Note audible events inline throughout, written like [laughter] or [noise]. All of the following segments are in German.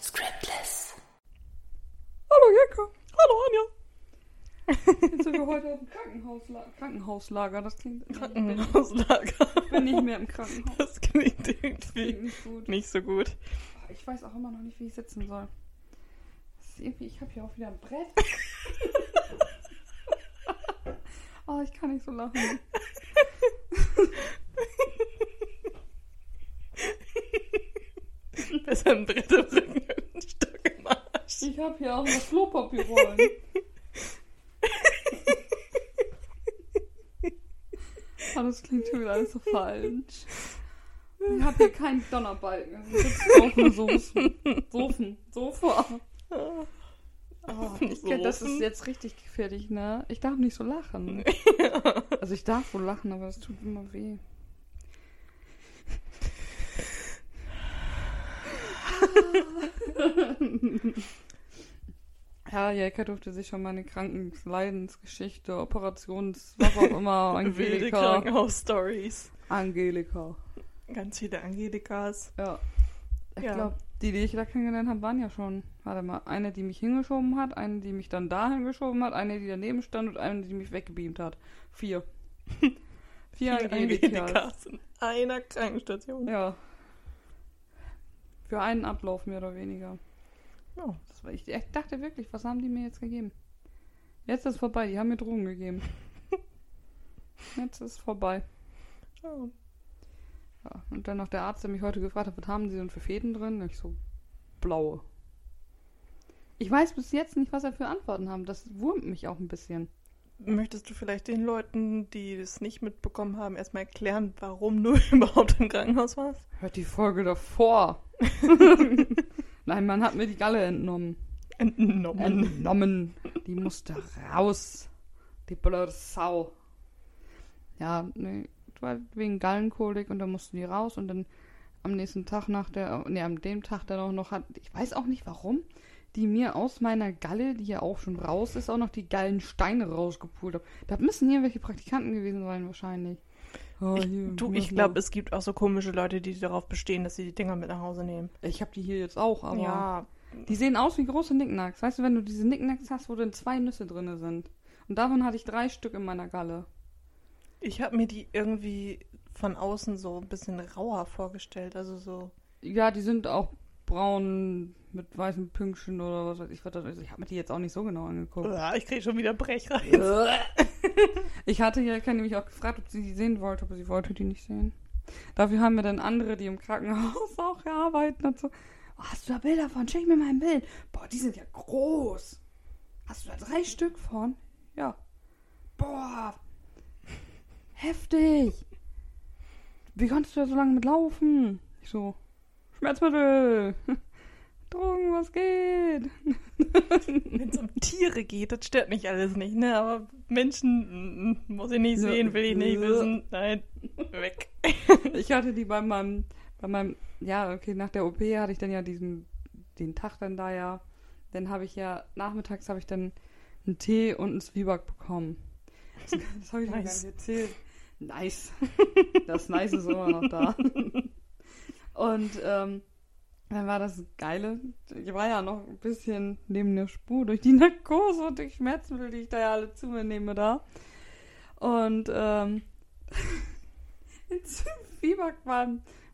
Scriptless. Hallo Jekka. Hallo Anja. Jetzt sind wir heute im Krankenhauslager. Krankenhauslager, das klingt. Krankenhauslager. Ich bin nicht mehr im Krankenhaus. Das klingt Klingt irgendwie nicht gut. nicht so gut. Ich weiß auch immer noch nicht, wie ich sitzen soll. Das ich habe hier auch wieder ein Brett. [laughs] oh, ich kann nicht so lachen. Ein Brett im Rücken ein Stock im Arsch. Ich habe hier auch noch Klopapierrollen. [laughs] oh, das klingt schon wieder alles so falsch. [laughs] Ich habe hier keinen Donnerbalken. Also ich sitze auf einem Sofen. Sofen. Sofa. Oh, ich, das ist jetzt richtig gefährlich, ne? Ich darf nicht so lachen. [laughs] Also ich darf wohl lachen, aber es tut immer weh. [laughs] Ja, Jelka durfte sich schon meine Krankenleidensgeschichte, Operations, was auch immer, [laughs] Wilde Angelika. Krankenhaus-Stories. Angelika. Ganz viele Angelikas. Ja. Ich Ja. glaube, die, die ich da kennengelernt habe, waren ja schon, warte mal, eine, die mich hingeschoben hat, eine, die mich dann dahin geschoben hat, eine, die daneben stand und eine, die mich weggebeamt hat. Vier. [laughs] Vier Angelikas. Angelikas in einer Krankenstation. Ja. Für einen Ablauf mehr oder weniger. Ja. Das war, ich, ich dachte wirklich, was haben die mir jetzt gegeben? Jetzt ist vorbei, die haben mir Drogen gegeben. [laughs] Jetzt ist vorbei. Ja. Ja. Und dann noch der Arzt, der mich heute gefragt hat, was haben sie denn für Fäden drin? Ich so, blaue. Ich weiß bis jetzt nicht, was er für Antworten haben. Das wurmt mich auch ein bisschen. Möchtest du vielleicht den Leuten, die es nicht mitbekommen haben, erstmal erklären, warum du [laughs] überhaupt im Krankenhaus warst? Hört die Folge davor. [laughs] Nein, man hat mir die Galle entnommen. Entnommen. Entnommen. Die musste raus. Die blöde Sau. Ja, nee, war wegen Gallenkolik und dann mussten die raus und dann am nächsten Tag nach der, nee, am dem Tag dann auch noch hat, ich weiß auch nicht warum, die mir aus meiner Galle, die ja auch schon raus ist, auch noch die Gallensteine rausgepult haben. Da müssen irgendwelche Praktikanten gewesen sein wahrscheinlich. Oh, Ich, hier, du, ich glaube, es gibt auch so komische Leute, die darauf bestehen, dass sie die Dinger mit nach Hause nehmen. Ich habe die hier jetzt auch, aber ja, die sehen aus wie große Nicknacks. Weißt du, wenn du diese Nicknacks hast, wo dann zwei Nüsse drin sind. Und davon hatte ich drei Stück in meiner Galle. ich habe mir die irgendwie von außen so ein bisschen rauer vorgestellt. Also so. Ja, die sind auch braun mit weißen Pünktchen oder was weiß ich. Was das ist. Ich habe mir die jetzt auch nicht so genau angeguckt. Uah, ich kriege schon wieder Brechreiz. [laughs] Ich hatte ja nämlich auch gefragt, ob sie die sehen wollte, aber sie wollte die nicht sehen. Dafür haben wir dann andere, die im Krankenhaus [laughs] auch arbeiten und so. Oh, hast du da Bilder von? Schick mir mal ein Bild. Boah, die sind ja groß. Hast du da drei Stück von? Ja. Boah. Heftig. Wie konntest du da so lange mit laufen? Ich so, Schmerzmittel. [laughs] Drogen, was geht? [laughs] Wenn es um Tiere geht, das stört mich alles nicht, ne? Aber Menschen mm, mm, muss ich nicht sehen, will ich nicht wissen. Nein, weg. [laughs] Ich hatte die bei meinem, bei meinem, ja, okay, nach der OP hatte ich dann ja diesen, den Tag dann da ja. Dann habe ich ja, nachmittags habe ich dann einen Tee und einen Zwieback bekommen. Das, [laughs] das habe ich noch gar Nice. nicht erzählt. Nice. Das Nice ist immer noch da. Und ähm, dann war das Geile. Ich war ja noch ein bisschen neben der Spur durch die [laughs] Narkose und die Schmerzmittel, die ich da ja alle zu mir nehme da. Und ähm, [laughs] Zwieback war,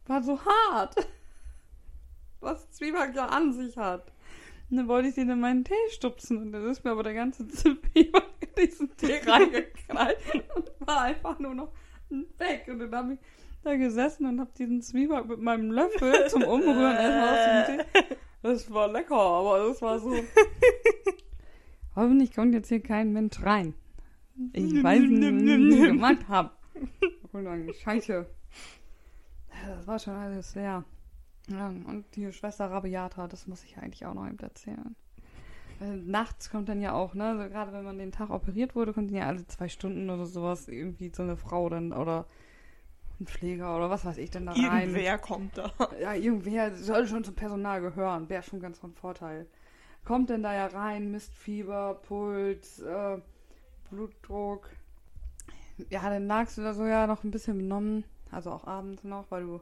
war so hart. [laughs] Was Zwieback ja an sich hat. Und dann wollte ich den in meinen Tee stupsen und dann ist mir aber der ganze Zwieback in diesen Tee reingeknallt und war einfach nur noch weg. Und dann habe ich da gesessen und habe diesen Zwieback mit meinem Löffel zum Umrühren erstmal aus dem Tee. [laughs] Das war lecker, aber das war so. [laughs] Hoffentlich kommt jetzt hier kein Mensch rein. Ich weiß nicht, was ich gemacht habe. Und dann Scheiße. Das war schon alles leer. Und die Schwester Rabiata, das muss ich eigentlich auch noch eben erzählen. Weil nachts kommt dann ja auch, ne, also gerade wenn man den Tag operiert wurde, kommt dann ja alle zwei Stunden oder sowas irgendwie so eine Frau dann oder ein Pfleger oder was weiß ich dann da rein. Irgendwer kommt da. Ja, irgendwer soll schon zum Personal gehören, wäre schon ganz von Vorteil. Kommt denn da ja rein, misst Fieber, Puls, äh, Blutdruck. Ja, dann lagst du da so ja noch ein bisschen benommen. Also auch abends noch, weil du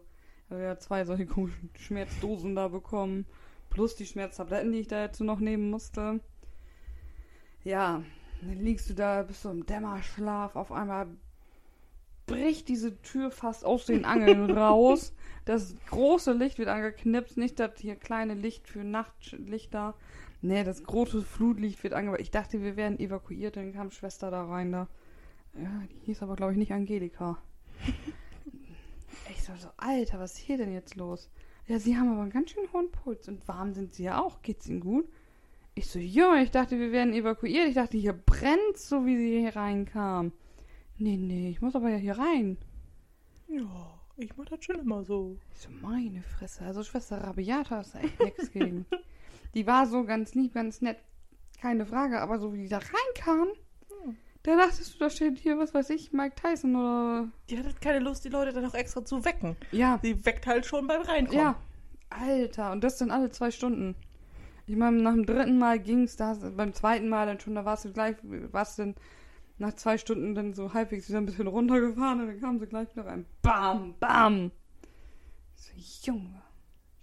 wir ja zwei solche komischen Schmerzdosen da bekommen. Plus die Schmerztabletten, die ich da jetzt noch nehmen musste. Ja, dann liegst du da, bist du im Dämmerschlaf. Auf einmal bricht diese Tür fast aus den Angeln [laughs] raus. Das große Licht wird angeknipst, nicht das hier kleine Licht für Nachtlichter. Nee, das große Flutlicht wird angemacht. Ich dachte, wir werden evakuiert, dann kam Schwester da rein da. Ja, die hieß aber, glaube ich, nicht Angelika. ich so, so, Alter, was ist hier denn jetzt los? Ja, sie haben aber einen ganz schön hohen Puls und warm sind sie ja auch. Geht's ihnen gut? Ich so, ja, ich dachte, wir werden evakuiert. Ich dachte, hier brennt so, wie sie hier reinkam. Nee, nee, ich muss aber ja hier rein. Ja, ich mach das schon immer so. So, meine Fresse. Also Schwester Rabiata ist da echt nichts gegen. Die war so ganz lieb, ganz nett. Keine Frage, aber so wie die da reinkam, Hm. da dachtest du, da steht hier, was weiß ich, Mike Tyson oder. Die hat halt keine Lust, die Leute dann auch extra zu wecken. Ja, Sie weckt halt schon beim Reinkommen. ja. Alter, und das dann alle zwei Stunden. Ich meine, nach dem dritten Mal ging's da, beim zweiten Mal dann schon, da warst du gleich, warst du dann nach zwei Stunden dann so halbwegs wieder ein bisschen runtergefahren und dann kam sie gleich wieder rein. Bam, bam. So, Junge.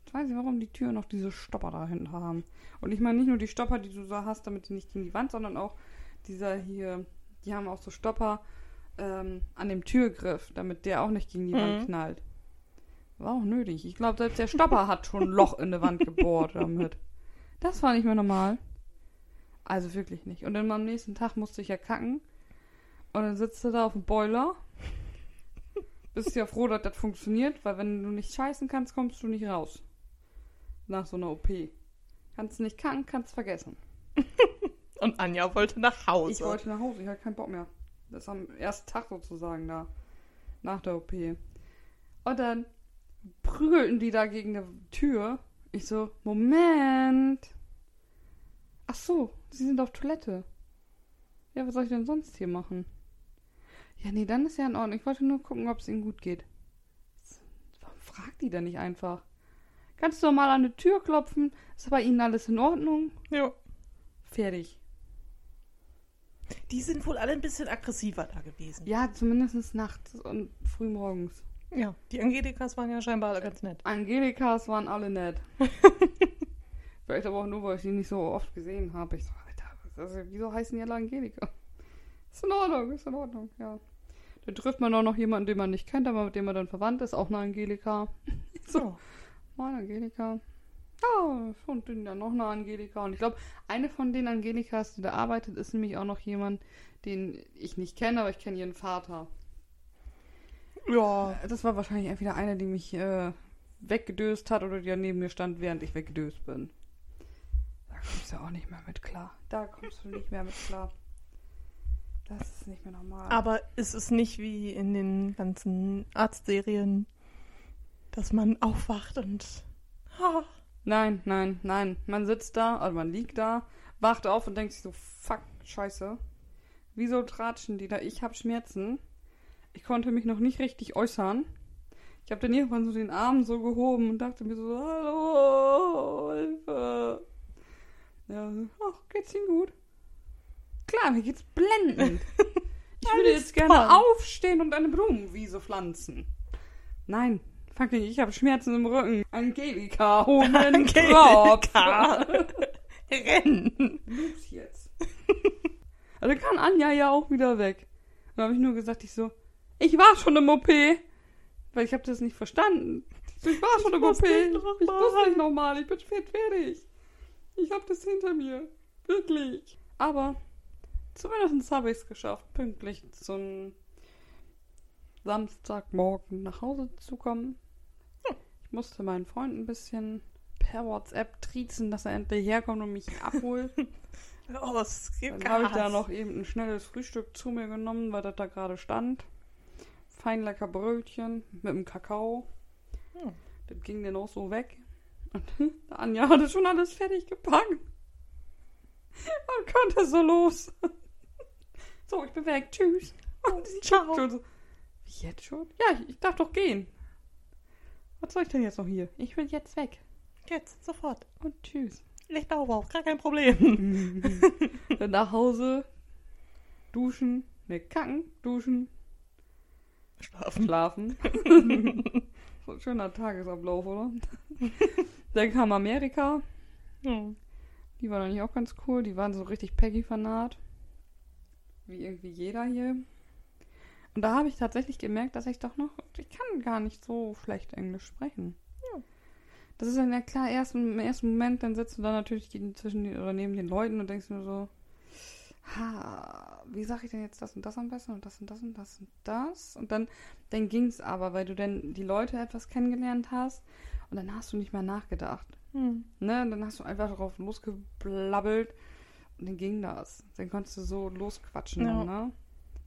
Ich weiß nicht, warum die Türen noch diese Stopper da hinten haben. Und ich meine nicht nur die Stopper, die du so hast, damit sie nicht gegen die Wand, sondern auch dieser hier, die haben auch so Stopper ähm, an dem Türgriff, damit der auch nicht gegen die Wand Mhm. knallt. War auch nötig. Ich glaube, selbst der Stopper hat schon ein Loch in der Wand gebohrt damit. Das war nicht mehr normal. Also wirklich nicht. Und dann am nächsten Tag musste ich ja kacken. Und dann sitzt du da auf dem Boiler. Bist ja froh, dass das funktioniert, weil wenn du nicht scheißen kannst, kommst du nicht raus. Nach so einer OP. Kannst nicht kacken, kannst vergessen. [laughs] Und Anja wollte nach Hause. Ich wollte nach Hause, ich hatte keinen Bock mehr. Das ist am ersten Tag sozusagen da. Nach der OP. Und dann prügelten die da gegen die Tür. Ich so, Moment. Ach so, sie sind auf Toilette. Ja, was soll ich denn sonst hier machen? Ja, nee, dann ist ja in Ordnung. Ich wollte nur gucken, ob es ihnen gut geht. Warum fragt die denn nicht einfach? Kannst du mal an die Tür klopfen? Ist bei ihnen alles in Ordnung? ja. Fertig. Die sind wohl alle ein bisschen aggressiver da gewesen. Ja, zumindest nachts und frühmorgens. Ja, die Angelikas waren ja scheinbar alle ganz nett. Angelikas waren alle nett. [laughs] Vielleicht aber auch nur, weil ich die nicht so oft gesehen habe. Ich so, Alter, also, wieso heißen die alle Angelika? Ist in Ordnung, ist in Ordnung, ja. Dann trifft man auch noch jemanden, den man nicht kennt, aber mit dem man dann verwandt ist, auch eine Angelika. [laughs] So, So. meine Angelika. Ja, und dann ja noch eine Angelika. Und ich glaube, eine von den Angelikas, die da arbeitet, ist nämlich auch noch jemand, den ich nicht kenne, aber ich kenne ihren Vater. Ja. Das war wahrscheinlich entweder eine, die mich äh, weggedöst hat oder die neben mir stand, während ich weggedöst bin. Da kommst du auch nicht mehr mit klar. Da kommst du nicht mehr mit klar. Das ist nicht mehr normal. Aber ist es nicht wie in den ganzen Arztserien, dass man aufwacht und. Ah, Nein, nein, nein. Man sitzt da, also man liegt da, wacht auf und denkt sich so, fuck, scheiße. Wieso tratschen die da? Ich hab Schmerzen. Ich konnte mich noch nicht richtig äußern. Ich habe dann irgendwann so den Arm so gehoben und dachte mir so, hallo, Hilfe. Ja, so, ach, geht's Ihnen gut? Klar, mir geht's blendend. [laughs] Ich würde jetzt gerne toll. aufstehen und eine Blumenwiese pflanzen. Nein, fucking, ich habe Schmerzen im Rücken. Angelika, hol mir einen. Angelika. [laughs] Rennen! Los jetzt. Also kann Anja ja auch wieder weg. Dann habe ich nur gesagt, ich so, ich war schon im OP. Weil ich habe das nicht verstanden. Ich, war schon im OP. nicht Ich muss nicht nochmal. Ich bin spät fertig. Ich habe das hinter mir. Wirklich. Aber zumindest habe ich es geschafft, pünktlich zum Samstagmorgen nach Hause zu kommen. Ich musste meinen Freund ein bisschen per WhatsApp triezen, dass er endlich herkommt und mich abholt. [laughs] Oh, es gibt Dann habe ich da noch eben ein schnelles Frühstück zu mir genommen, weil das da gerade stand. Fein lecker Brötchen mit dem Kakao. Hm. Das ging dann auch so weg. Und [laughs] Anja hatte schon alles fertig gepackt. [laughs] Und konnte so los. So, ich bin weg. Tschüss. Und [laughs] sie Ciao. schon so. Wie jetzt schon? Ja, ich, ich darf doch gehen. Was soll ich denn jetzt noch hier? Ich bin jetzt weg. Jetzt, sofort. Und tschüss. Ich laufe auch, gar kein Problem. [laughs] Dann nach Hause, duschen, ne, kacken, duschen, Schlafen. Schlafen. [laughs] so ein schöner Tagesablauf, oder? Dann kam Amerika. Hm. Die war eigentlich auch ganz cool. Die waren so richtig Peggy-Fanat. Wie irgendwie jeder hier. Und da habe ich tatsächlich gemerkt, dass ich doch noch. Ich kann gar nicht so schlecht Englisch sprechen. Ja. Das ist dann ja klar, erst im ersten Moment, dann sitzt du da natürlich zwischen den, oder neben den Leuten und denkst nur so, ha, wie sage ich denn jetzt das und das am besten und das und das und das und das? Und dann, dann ging es aber, weil du dann die Leute etwas kennengelernt hast und dann hast du nicht mehr nachgedacht. Hm. Ne? Dann hast du einfach darauf losgeblabbelt und dann ging das. Dann konntest du so losquatschen. Ja. Ne?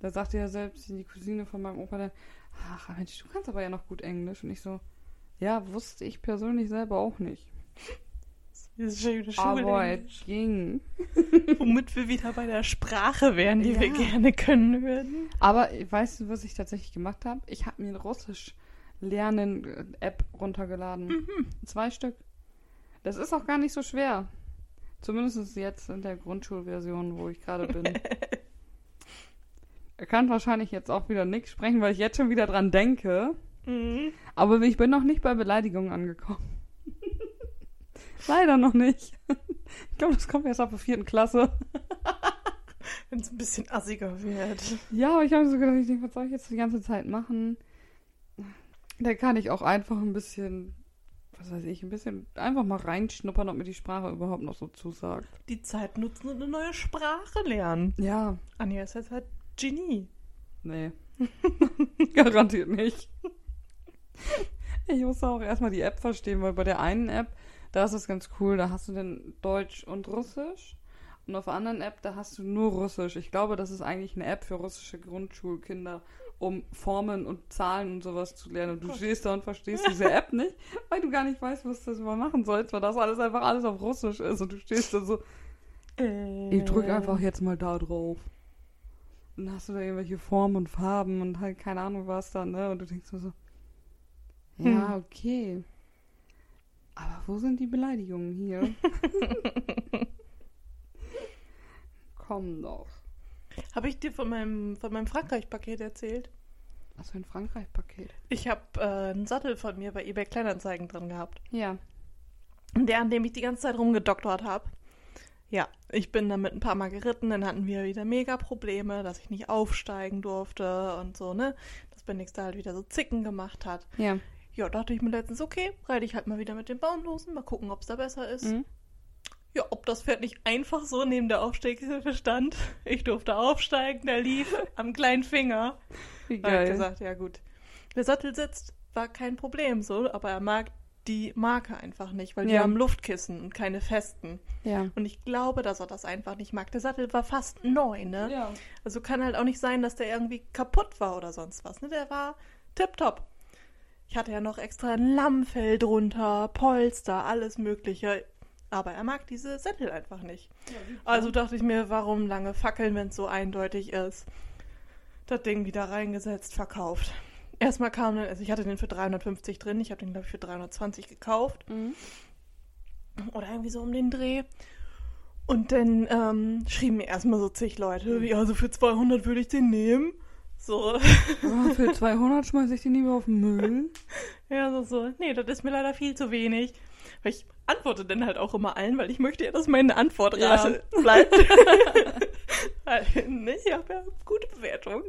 Da sagte ja selbst die Cousine von meinem Opa dann, ach Mensch, du kannst aber ja noch gut Englisch. Und ich so, ja, wusste ich persönlich selber auch nicht. Diese schöne Aber es ging. Womit wir wieder bei der Sprache wären, die wir Ja. gerne können würden. Aber weißt du, was ich tatsächlich gemacht habe? Ich habe mir eine Russisch lernen äh, runtergeladen. Mhm. Zwei Stück. Das ist auch gar nicht so schwer. Zumindest jetzt in der Grundschulversion, wo ich gerade bin. [laughs] er kann wahrscheinlich jetzt auch wieder nichts sprechen, weil ich jetzt schon wieder dran denke. Mhm. Aber ich bin noch nicht bei Beleidigungen angekommen. [laughs] Leider noch nicht. [laughs] Ich glaube, das kommt erst ab der vierten Klasse. Wenn es ein bisschen assiger wird. Ja, aber ich habe so gedacht, ich denke, was soll ich jetzt die ganze Zeit machen? Da kann ich auch einfach ein bisschen, was weiß ich, ein bisschen einfach mal reinschnuppern, ob mir die Sprache überhaupt noch so zusagt. Die Zeit nutzen und eine neue Sprache lernen. Ja, Anja ist jetzt halt Genie. nee. [laughs] Garantiert nicht. Ich musste auch erstmal die App verstehen, weil bei der einen App, da ist es ganz cool, da hast du dann Deutsch und Russisch. Und auf der anderen App, da hast du nur Russisch. Ich glaube, das ist eigentlich eine App für russische Grundschulkinder, um Formen und Zahlen und sowas zu lernen. Und du stehst da und verstehst [laughs] diese App nicht, weil du gar nicht weißt, was du das mal machen sollst, weil das alles einfach alles auf Russisch ist. Und du stehst da so, ich drücke einfach jetzt mal da drauf. Und dann hast du da irgendwelche Formen und Farben und halt keine Ahnung was da, ne? Und du denkst nur so, ja, Hm. okay. Aber wo sind die Beleidigungen hier? [laughs] [laughs] Komm doch. Habe ich dir von meinem, von meinem Frankreich-Paket erzählt? Was für ein Frankreich-Paket. Ich habe äh, einen Sattel von mir bei eBay Kleinanzeigen drin gehabt. Ja. Der, an dem ich die ganze Zeit rumgedoktert habe. Ja, ich bin damit ein paar Mal geritten, dann hatten wir wieder mega Probleme, dass ich nicht aufsteigen durfte und so, ne? Dass Bendix da halt wieder so Zicken gemacht hat. Ja. Ja, dachte ich mir letztens, okay, reite ich halt mal wieder mit den Baumlosen, mal gucken, ob es da besser ist. Mhm. Ja, ob das Pferd nicht einfach so neben der Aufsteigshilfe stand. Ich durfte aufsteigen, der lief am kleinen Finger. Wie Da hab ich geil. gesagt, ja gut. Der Sattel sitzt, war kein Problem so, aber er mag die Marke einfach nicht, weil die Ja. haben Luftkissen und keine festen. Ja. Und ich glaube, dass er das einfach nicht mag. Der Sattel war fast neu, ne? Ja. Also kann halt auch nicht sein, dass der irgendwie kaputt war oder sonst was, ne? Der war tipptopp. Ich hatte ja noch extra ein Lammfell drunter, Polster, alles mögliche. Aber er mag diese Sättel einfach nicht. Also dachte ich mir, warum lange fackeln, wenn es so eindeutig ist? Das Ding wieder reingesetzt, verkauft. Erstmal kam dann, also ich hatte den für 350 drin, ich habe den glaube ich für 320 gekauft Mhm. oder irgendwie so um den Dreh. Und dann ähm, schrieben mir erstmal so zig Leute, ja, also für 200 würde ich den nehmen. So, Oh, für [laughs] 200 schmeiße ich den lieber auf den Müll. ja, so, so, nee, das ist mir leider viel zu wenig. Weil ich antworte dann halt auch immer allen, weil ich möchte ja, dass meine Antwortrate [laughs] bleibt. Weil, [laughs] ne, ich habe ja gute Bewertungen.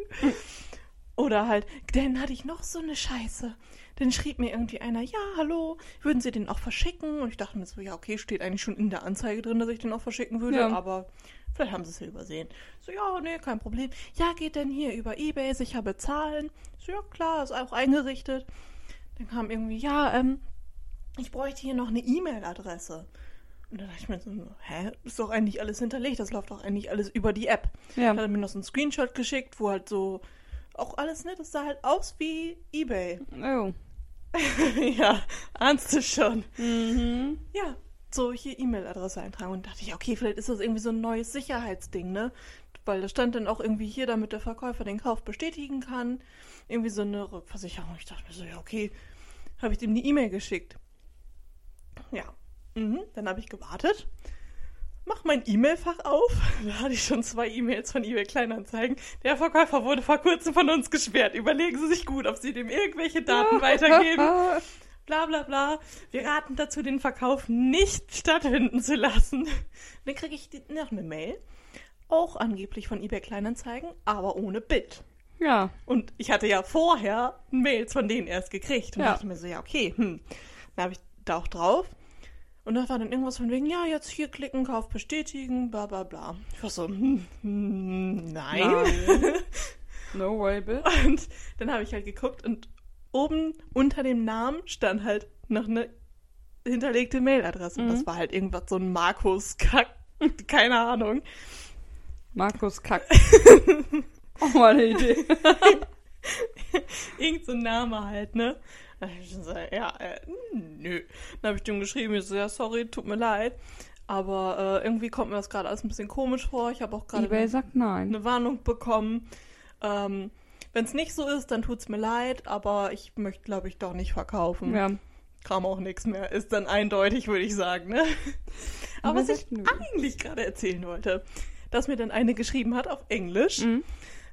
Oder halt, dann hatte ich noch so eine Scheiße. Dann schrieb mir irgendwie einer, ja, hallo, würden Sie den auch verschicken? Und ich dachte mir so, ja, okay, steht eigentlich schon in der Anzeige drin, dass ich den auch verschicken würde, Ja. aber vielleicht haben Sie es ja übersehen. So, ja, nee, kein Problem. Ja, geht denn hier über Ebay, sicher bezahlen? So, ja, klar, ist auch eingerichtet. Dann kam irgendwie, ja, ähm, ich bräuchte hier noch eine E-Mail-Adresse. Und dann dachte ich mir so, hä, ist doch eigentlich alles hinterlegt, das läuft doch eigentlich alles über die App. Ja. Dann hat er mir noch so einen Screenshot geschickt, wo halt so auch alles, ne, das sah halt aus wie Ebay. Oh. [laughs] ja, ahnst du schon. Mhm. Ja, so hier E-Mail-Adresse eintragen. Und dachte ich, okay, vielleicht ist das irgendwie so ein neues Sicherheitsding, ne? Weil da stand dann auch irgendwie hier, damit der Verkäufer den Kauf bestätigen kann. Irgendwie so eine Rückversicherung. Ich dachte mir so, ja, okay, habe ich dem die E-Mail geschickt. Ja. Mhm. Dann habe ich gewartet. mach mein E-Mail-Fach auf. [laughs] Da hatte ich schon zwei E-Mails von eBay Kleinanzeigen. Der Verkäufer wurde vor kurzem von uns gesperrt. Überlegen Sie sich gut, ob Sie dem irgendwelche Daten [laughs] weitergeben. Bla bla bla. Wir raten dazu, den Verkauf nicht stattfinden zu lassen. [laughs] Dann kriege ich noch eine Mail. Auch angeblich von eBay Kleinanzeigen, aber ohne Bild. ja. Und ich hatte ja vorher Mails von denen erst gekriegt und Ja. dachte mir so, ja, okay, hm. Dann habe ich da auch drauf. Und da war dann irgendwas von wegen, ja, jetzt hier klicken, Kauf bestätigen, bla bla bla. Ich war so, hm, hm, nein. No way, bitch. [laughs] Und dann habe ich halt geguckt und oben unter dem Namen stand halt noch eine hinterlegte Mailadresse. Und das war halt irgendwas so ein Markus-Kack, [laughs] keine Ahnung. Markus Kack. [laughs] Auch mal eine Idee. Irgend so ein Name halt, ne? Dann [laughs] hab ich schon so, ja, äh, nö. Dann habe ich dem geschrieben, ich so, ja, sorry, tut mir leid. Aber äh, irgendwie kommt mir das gerade alles ein bisschen komisch vor. Ich habe auch gerade eine, eine Warnung bekommen. Ähm, Wenn es nicht so ist, dann tut's mir leid, aber ich möchte, glaube ich, doch nicht verkaufen. Ja. Kam auch nichts mehr. Ist dann eindeutig, würde ich sagen, ne? [laughs] Aber was wer ich nö? eigentlich gerade erzählen wollte, dass mir dann eine geschrieben hat auf Englisch. Mhm.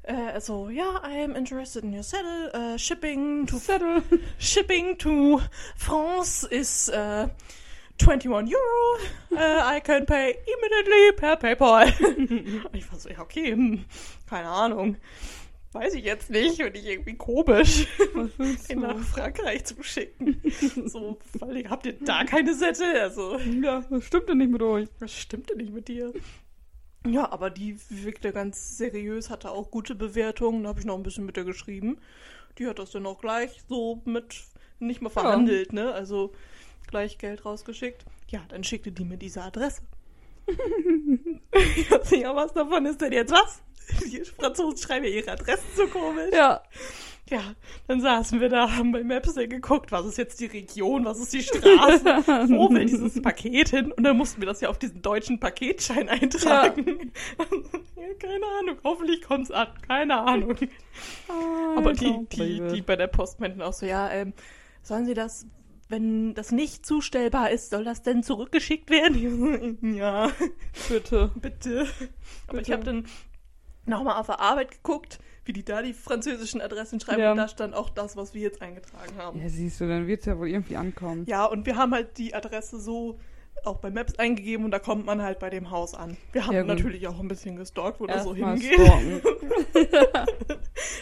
Äh, so, ja, I am interested in your saddle. Uh, shipping to Zettel. [laughs] shipping to France is uh, 21 Euro. Uh, I can pay immediately per PayPal. [laughs] Ich war so, ja, okay, hm, keine Ahnung. Weiß ich jetzt nicht. Und ich irgendwie komisch, Was ihn [laughs] nach? Frankreich zu schicken. so, weil habt ihr da keine Sätze? Also, Ja, das stimmt ja nicht mit euch. was stimmt denn nicht mit dir? Ja, aber die wirkte ganz seriös, hatte auch gute Bewertungen. Da habe ich noch ein bisschen mit ihr geschrieben. Die hat das dann auch gleich so mit nicht mal verhandelt, ne? Also gleich Geld rausgeschickt. Ja, dann schickte die mir diese Adresse. ich weiß nicht, was davon ist denn jetzt was? Die Franzosen schreiben ja ihre Adressen so komisch. Ja. Ja, dann saßen wir da, haben bei Maps geguckt, was ist jetzt die Region, was ist die Straße, wo will [laughs] dieses Paket hin? Und dann mussten wir das ja auf diesen deutschen Paketschein eintragen. [laughs] Ja. keine Ahnung, hoffentlich kommt's an, keine Ahnung. Aber die, die, die bei der Post meinten auch so, ja, ähm, sollen sie das, wenn das nicht zustellbar ist, soll das denn zurückgeschickt werden? [laughs] ja, Bitte. bitte. Aber ich Bitte. habe dann nochmal auf der Arbeit geguckt, wie die da die französischen Adressen schreiben Ja. und da stand auch das, was wir jetzt eingetragen haben. Ja, siehst du, dann wird's ja wohl irgendwie ankommen. Ja, und wir haben halt die Adresse so auch bei Maps eingegeben und da kommt man halt bei dem Haus an. Wir haben Ja, natürlich auch ein bisschen gestalkt, wo das so hingeht.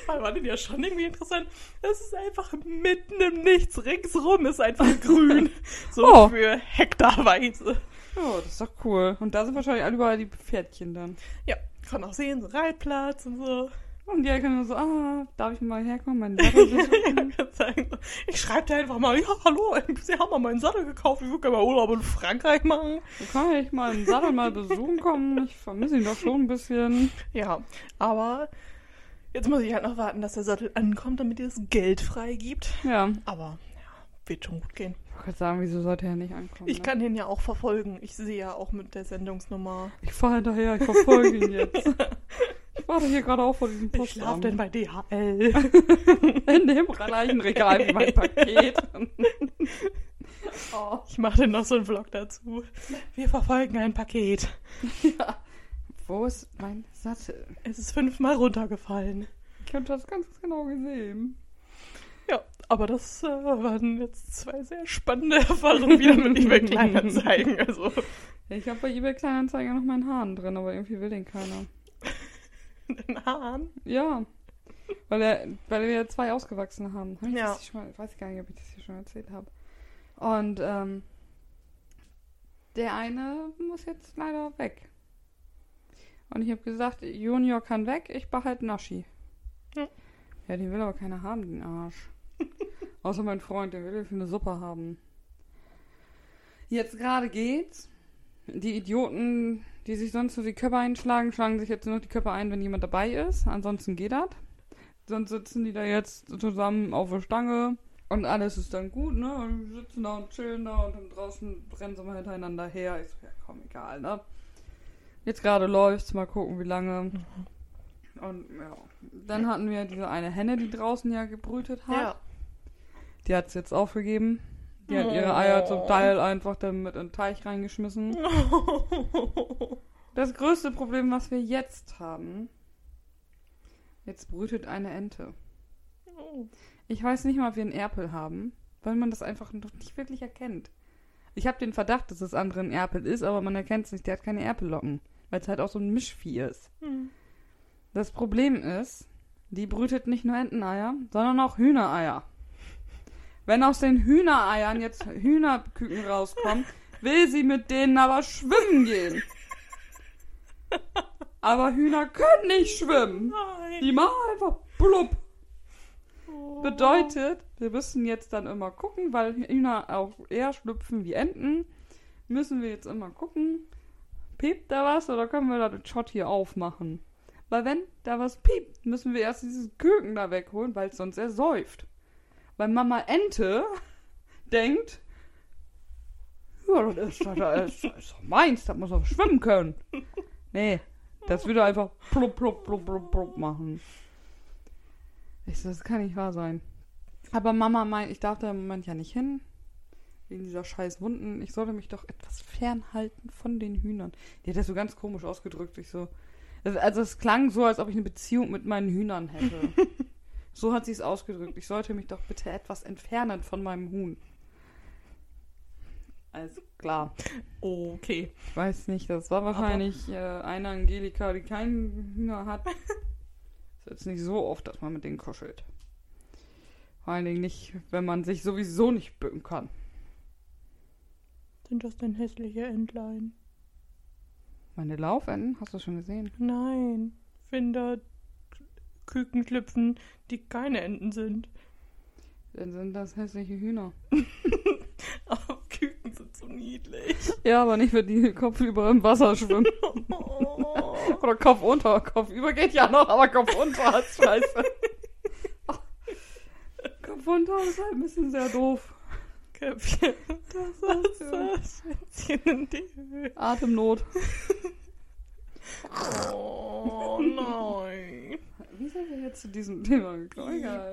Aber war denn ja schon irgendwie interessant. Es ist einfach mitten im Nichts. Ringsrum ist einfach [laughs] grün. So Oh. für hektarweise. Oh, das ist doch cool. Und da sind wahrscheinlich alle überall die Pferdchen dann. Ja, kann auch sehen, so Reitplatz und so. Und die können so, ah, darf ich mal herkommen, meinen Sattel [laughs] besuchen? so. Ich schreibe dir einfach mal, ja, hallo, Sie haben mal meinen Sattel gekauft, ich würde gerne mal Urlaub in Frankreich machen. So kann ich mal einen Sattel mal besuchen kommen. Ich vermisse ihn doch schon ein bisschen. Ja, aber jetzt muss ich halt noch warten, dass der Sattel ankommt, damit ihr das Geld freigibt. Ja, Aber ja, wird schon gut gehen. ich wollte sagen, wieso sollte er nicht ankommen? Ich ne? kann den ja auch verfolgen. Ich sehe ja auch mit der Sendungsnummer. Ich fahre hinterher, ich verfolge ihn jetzt. [laughs] Ich warte hier gerade auch vor diesem Ich laufe Postamt. denn bei DHL. [laughs] In dem gleichen Regal wie mein Paket. oh. Ich mache dann noch so einen Vlog dazu. Wir verfolgen ein Paket. Ja. Wo ist mein Sattel? Es ist fünfmal runtergefallen. Ich habe das ganz genau gesehen. Ja, aber das äh, waren jetzt zwei sehr spannende Erfahrungen wieder mit eBay Kleinanzeigen. Also Ich habe bei eBay Kleinanzeiger noch meinen Hahn drin, aber irgendwie will den keiner. Den Haaren. Ja. Weil, er, weil wir zwei ausgewachsene haben. Hab ich Ja. das mal, ich weiß gar nicht, ob ich das hier schon erzählt habe. Und ähm, der eine muss jetzt leider weg. Und ich habe gesagt, Junior kann weg, ich behalte Naschi. Ja. Ja, den will aber keiner haben, den Arsch. [laughs] Außer mein Freund, der will den für eine Suppe haben. Jetzt gerade geht's. Die Idioten, die sich sonst so die Köpfe einschlagen, schlagen sich jetzt nur noch die Köpfe ein, wenn jemand dabei ist. Ansonsten geht das. Sonst sitzen die da jetzt zusammen auf der Stange und alles ist dann gut, ne? Und sitzen da und chillen da und dann draußen rennen sie mal hintereinander her. Ich so, ja komm, egal, ne? Jetzt gerade läuft's, mal gucken, wie lange. Und ja, dann hatten wir diese eine Henne, die draußen ja gebrütet hat. Ja. Die hat's jetzt aufgegeben. Die hat ihre Eier zum Teil einfach dann mit in den Teich reingeschmissen. [laughs] Das größte Problem, was wir jetzt haben, jetzt brütet eine Ente. Ich weiß nicht mal, ob wir einen Erpel haben, weil man das einfach noch nicht wirklich erkennt. Ich habe den Verdacht, dass das andere ein Erpel ist, aber man erkennt es nicht. Der hat keine Erpellocken, weil es halt auch so ein Mischvieh ist. Hm. Das Problem ist, die brütet nicht nur Enteneier, sondern auch Hühnereier. Wenn aus den Hühnereiern jetzt Hühnerküken rauskommen, will sie mit denen aber schwimmen gehen. Aber Hühner können nicht schwimmen. Nein. Die machen einfach blub. Oh. Bedeutet, wir müssen jetzt dann immer gucken, weil Hühner auch eher schlüpfen wie Enten. Müssen wir jetzt immer gucken, piept da was oder können wir da den Shot hier aufmachen? Weil wenn da was piept, müssen wir erst dieses Küken da wegholen, weil es sonst ersäuft. Weil Mama Ente denkt, ja, das ist, das das doch meins, das muss doch schwimmen können. Nee, das würde einfach plupp, plupp, plupp, plupp, plupp machen. Ich das kann nicht wahr sein. Aber Mama meint, ich darf da im Moment ja nicht hin. Wegen dieser scheiß Wunden. Ich sollte mich doch etwas fernhalten von den Hühnern. Die hat das so ganz komisch ausgedrückt. Ich so. Also, also es klang so, als ob ich eine Beziehung mit meinen Hühnern hätte. [laughs] so hat sie es ausgedrückt. Ich sollte mich doch bitte etwas entfernen von meinem Huhn. Alles klar. Okay. Ich weiß nicht, das war wahrscheinlich äh, eine Angelika, die keinen Hühner hat. ist jetzt nicht so oft, dass man mit denen kuschelt. Vor allen Dingen nicht, wenn man sich sowieso nicht bücken kann. Sind das denn hässliche Entlein? Meine Laufenden, hast du schon gesehen? Nein. Wenn da Küken schlüpfen, die keine Enten sind. Dann sind das hässliche Hühner. [laughs] Aber Küken sind so niedlich. Ja, aber nicht, wenn die Kopf über im Wasser schwimmen. Oh. [laughs] Oder Kopf unter. Kopf über geht ja noch, aber Kopf unter ist scheiße. Kopf unter ist halt ein bisschen sehr doof. Köpfchen. Das ist ja. Wasser, Schwänzchen in die Höhe. Atemnot. Oh nein. Wie sind wir jetzt zu diesem Thema gekommen? Egal.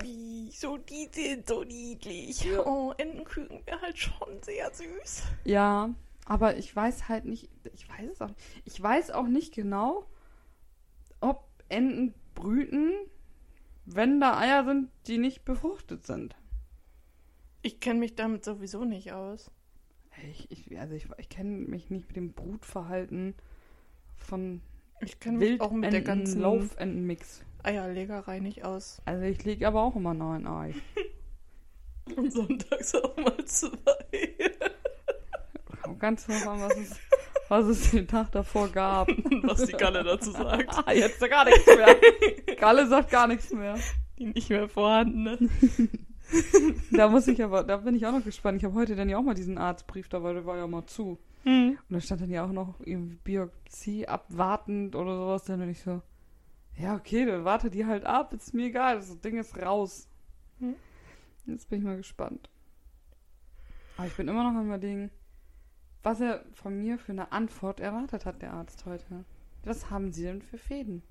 So die sind so niedlich. Ja. Oh, Entenküken wäre halt schon sehr süß. Ja, aber ich weiß halt nicht, ich weiß es auch nicht. Ich weiß auch nicht genau, ob Enten brüten, wenn da Eier sind, die nicht befruchtet sind. Ich kenne mich damit sowieso nicht aus. Ich, ich, also ich, ich kenne mich nicht mit dem Brutverhalten von Ich kenne mich auch mit der ganzen Laufentenmix. Eierlegerei nicht aus. Also ich lege aber auch immer noch ein Ei. Und sonntags auch mal zwei. Ganz drauf an, was es, was es den Tag davor gab. [laughs] Was die Galle dazu sagt. Ah, [laughs] jetzt gar nichts mehr. Galle sagt gar nichts mehr. Die nicht mehr vorhandene. [laughs] Da muss ich aber, da bin ich auch noch gespannt. Ich habe heute dann ja auch mal diesen Arztbrief dabei, der war ja mal zu. Hm. Und da stand dann ja auch noch irgendwie Biopsie abwartend oder sowas. Dann bin ich so, ja, okay, dann warte die halt ab, ist mir egal, das Ding ist raus. Hm. Jetzt bin ich mal gespannt. Aber ich bin immer noch am überlegen, was er von mir für eine Antwort erwartet hat, der Arzt heute. Was haben Sie denn für Fäden?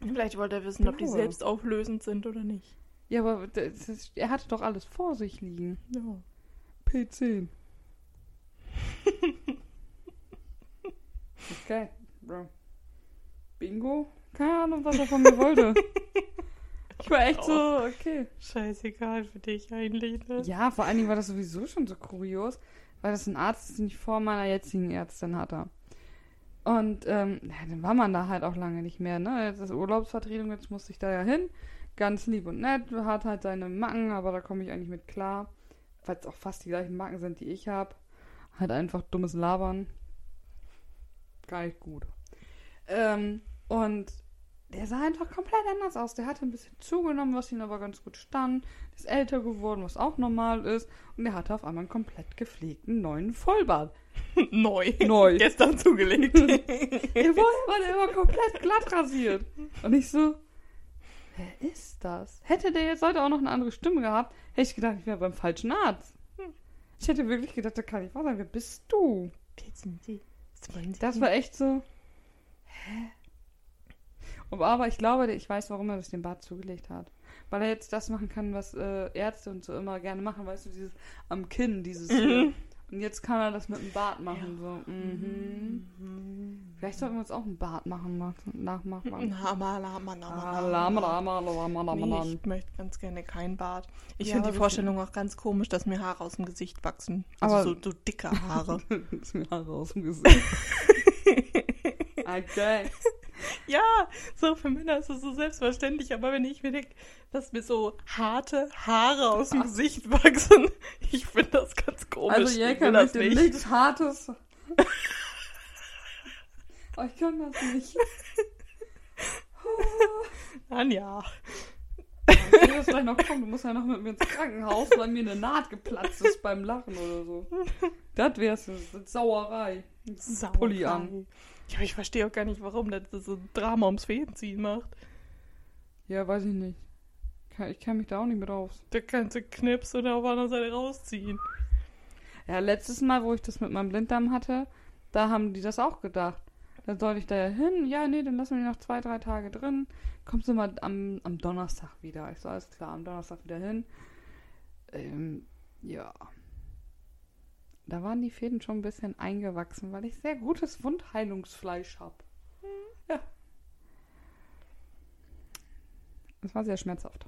Vielleicht wollte er wissen, ob die selbst auflösend sind oder nicht. Ja, aber ist, er hatte doch alles vor sich liegen. Ja. P10. [laughs] okay, Bro. Bingo? Keine Ahnung, was er von mir wollte. [laughs] Ich war echt so, okay. Scheißegal für dich eigentlich, ne? Ja, vor allen Dingen war das sowieso schon so kurios, weil das ein Arzt ist, den ich vor meiner jetzigen Ärztin hatte. Und ähm, ja, dann war man da halt auch lange nicht mehr, ne? Jetzt ist Urlaubsvertretung, jetzt musste ich da ja hin. Ganz lieb und nett, hat halt seine Macken, aber da komme ich eigentlich mit klar. Weil es auch fast die gleichen Macken sind, die ich habe. Halt einfach dummes Labern. Gar nicht gut. Ähm, und der sah einfach komplett anders aus. Der hatte ein bisschen zugenommen, was ihn aber ganz gut stand. Ist älter geworden, was auch normal ist. Und der hatte auf einmal einen komplett gepflegten neuen Vollbart. [laughs] Neu. Neu. [laughs] Gestern zugelegt. [laughs] Der vorher war der immer komplett glatt rasiert. Und ich so, wer ist das? Hätte der jetzt heute auch noch eine andere Stimme gehabt, hätte ich gedacht, ich wäre beim falschen Arzt. Ich hätte wirklich gedacht, da kann ich wahr sein. Wer bist du? Wer sind Sie? Das war echt so. Hä? Aber ich glaube, ich weiß, warum er sich den Bart zugelegt hat. weil er jetzt das machen kann, was äh, Ärzte und so immer gerne machen, weißt du, dieses am Kinn, dieses Mhm. hier. Und jetzt kann er das mit dem Bart machen, so. Mhm. Vielleicht sollten wir uns auch einen Bart machen, nach- nachmachen. Nee, ich möchte ganz gerne keinen Bart. Ich Ja, finde die Vorstellung auch ganz komisch, dass mir Haare aus dem Gesicht wachsen. Also Aber- so, so dicke Haare. [laughs] Das ist mir Haare aus dem Gesicht. [laughs] okay. [laughs] ja, so für Männer ist es so selbstverständlich, aber wenn ich mir denke, dass mir so harte Haare aus dem Gesicht wachsen, [laughs] ich finde das ganz komisch. Also Jäger will das möchte nichts Hartes. oh, [laughs] ich kann das nicht. Anja. Ich das gleich noch kommen. Du musst ja noch mit mir ins Krankenhaus, weil mir eine Naht geplatzt ist beim Lachen oder so. Das wär's. Das ist Sauerei. Pulli an. Ja, aber ich verstehe auch gar nicht, warum das so ein Drama ums Fädenziehen macht. Ja, weiß ich nicht. Ich kenne mich da auch nicht mit aus. Da kannst du Knips und auf der anderen Seite rausziehen. Ja, letztes Mal, wo ich das mit meinem Blinddarm hatte, da haben die das auch gedacht. Da sollte ich da ja hin. Ja, nee, dann lassen wir die noch zwei, drei Tage drin. Kommst du mal am, am Donnerstag wieder. Ich so, alles klar, am Donnerstag wieder hin. Ähm, ja. Da waren die Fäden schon ein bisschen eingewachsen, weil ich sehr gutes Wundheilungsfleisch habe. Ja. Es war sehr schmerzhaft.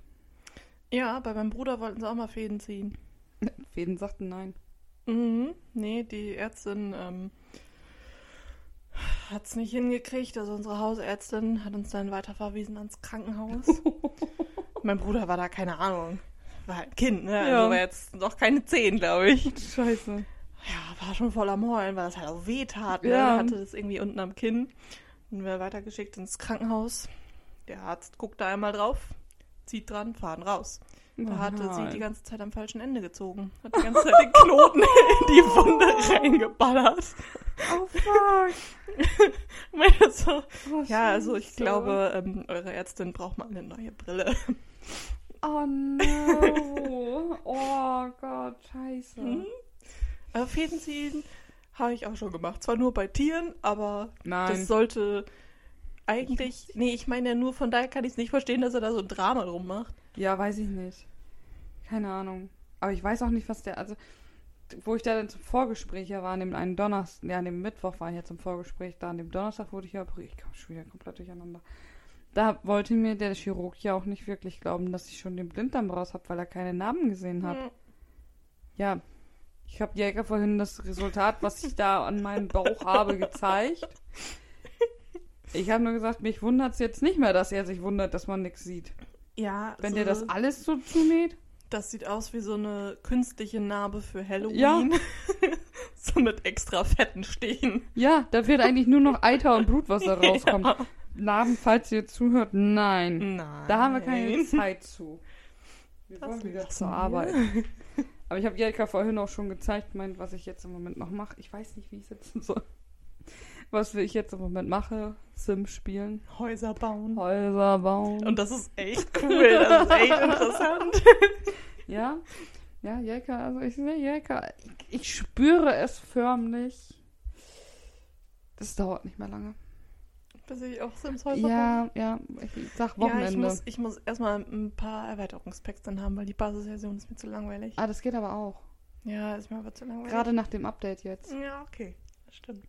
Ja, bei meinem Bruder wollten sie auch mal Fäden ziehen. [laughs] Fäden sagten nein. Mhm. Nee, die Ärztin ähm, hat es nicht hingekriegt. Also unsere Hausärztin hat uns dann weiterverwiesen ans Krankenhaus. [laughs] mein Bruder war da, keine Ahnung. War halt ein Kind, ne? Ja. Also war jetzt noch keine zehn, glaube ich. Scheiße. Ja, war schon voll am Heulen, weil das halt auch weh tat. Ne? Ja. Hatte das irgendwie unten am Kinn. Dann wir weitergeschickt ins Krankenhaus. Der Arzt guckt da einmal drauf, zieht dran, fahren raus. Da Oh hatte sie die ganze Zeit am falschen Ende gezogen. Hat die ganze Zeit den Knoten [laughs] in die Wunde reingeballert. Oh fuck. Ich [laughs] meine so, Oh, ja, also ich Scheiße. glaube, ähm, eure Ärztin braucht mal eine neue Brille. Oh no. Oh Gott, scheiße. Mhm. Aber Fäden ziehen habe ich auch schon gemacht. Zwar nur bei Tieren, aber Nein. das sollte eigentlich. Nee, ich meine ja nur, von daher kann ich es nicht verstehen, dass er da so ein Drama drum macht. Ja, weiß ich nicht. Keine Ahnung. Aber ich weiß auch nicht, was der, also, wo ich da dann zum Vorgespräch ja war, an dem einen Donnerstag, ja, an dem Mittwoch war ich ja zum Vorgespräch, da an dem Donnerstag wurde ich ja, ich komme schon wieder komplett durcheinander. Da wollte mir der Chirurg ja auch nicht wirklich glauben, dass ich schon den Blinddarm raus habe, weil er keine Narben gesehen hat. Hm. Ja, ich habe Jäger vorhin das Resultat, was ich da an meinem Bauch habe, gezeigt. Ich habe nur gesagt, mich wundert es jetzt nicht mehr, dass er sich wundert, dass man nichts sieht. Ja, Wenn so, der das alles so zunäht. das sieht aus wie so eine künstliche Narbe für Halloween. Ja. [laughs] so mit extra fetten Stehen. Ja, da wird eigentlich nur noch Eiter und Blutwasser [laughs] rauskommen. Ja. Narben, falls ihr zuhört, nein. Nein. Da haben wir keine Zeit zu. Wir Das wollen wieder zur. Arbeit. [laughs] Aber ich habe Jelka vorhin auch schon gezeigt, meint, was ich jetzt im Moment noch mache. Ich weiß nicht, wie ich sitzen soll. Was ich jetzt im Moment mache, Sims spielen, Häuser bauen. Häuser bauen. Und das ist echt [laughs] cool. Das ist echt interessant. [laughs] ja, ja, Jelka, also ich sehe Jelka, ich, ich spüre es förmlich. Das dauert nicht mehr lange. Bis ich auch Sims Häuser. Ja, ja, ich sag Ja, ich Wochenende. muss, ich muss erstmal ein paar Erweiterungspacks dann haben, weil die Basisversion ist mir zu langweilig. ah, das geht aber auch. Ja, ist mir aber zu langweilig. Gerade nach dem Update jetzt. Ja, okay. Das stimmt.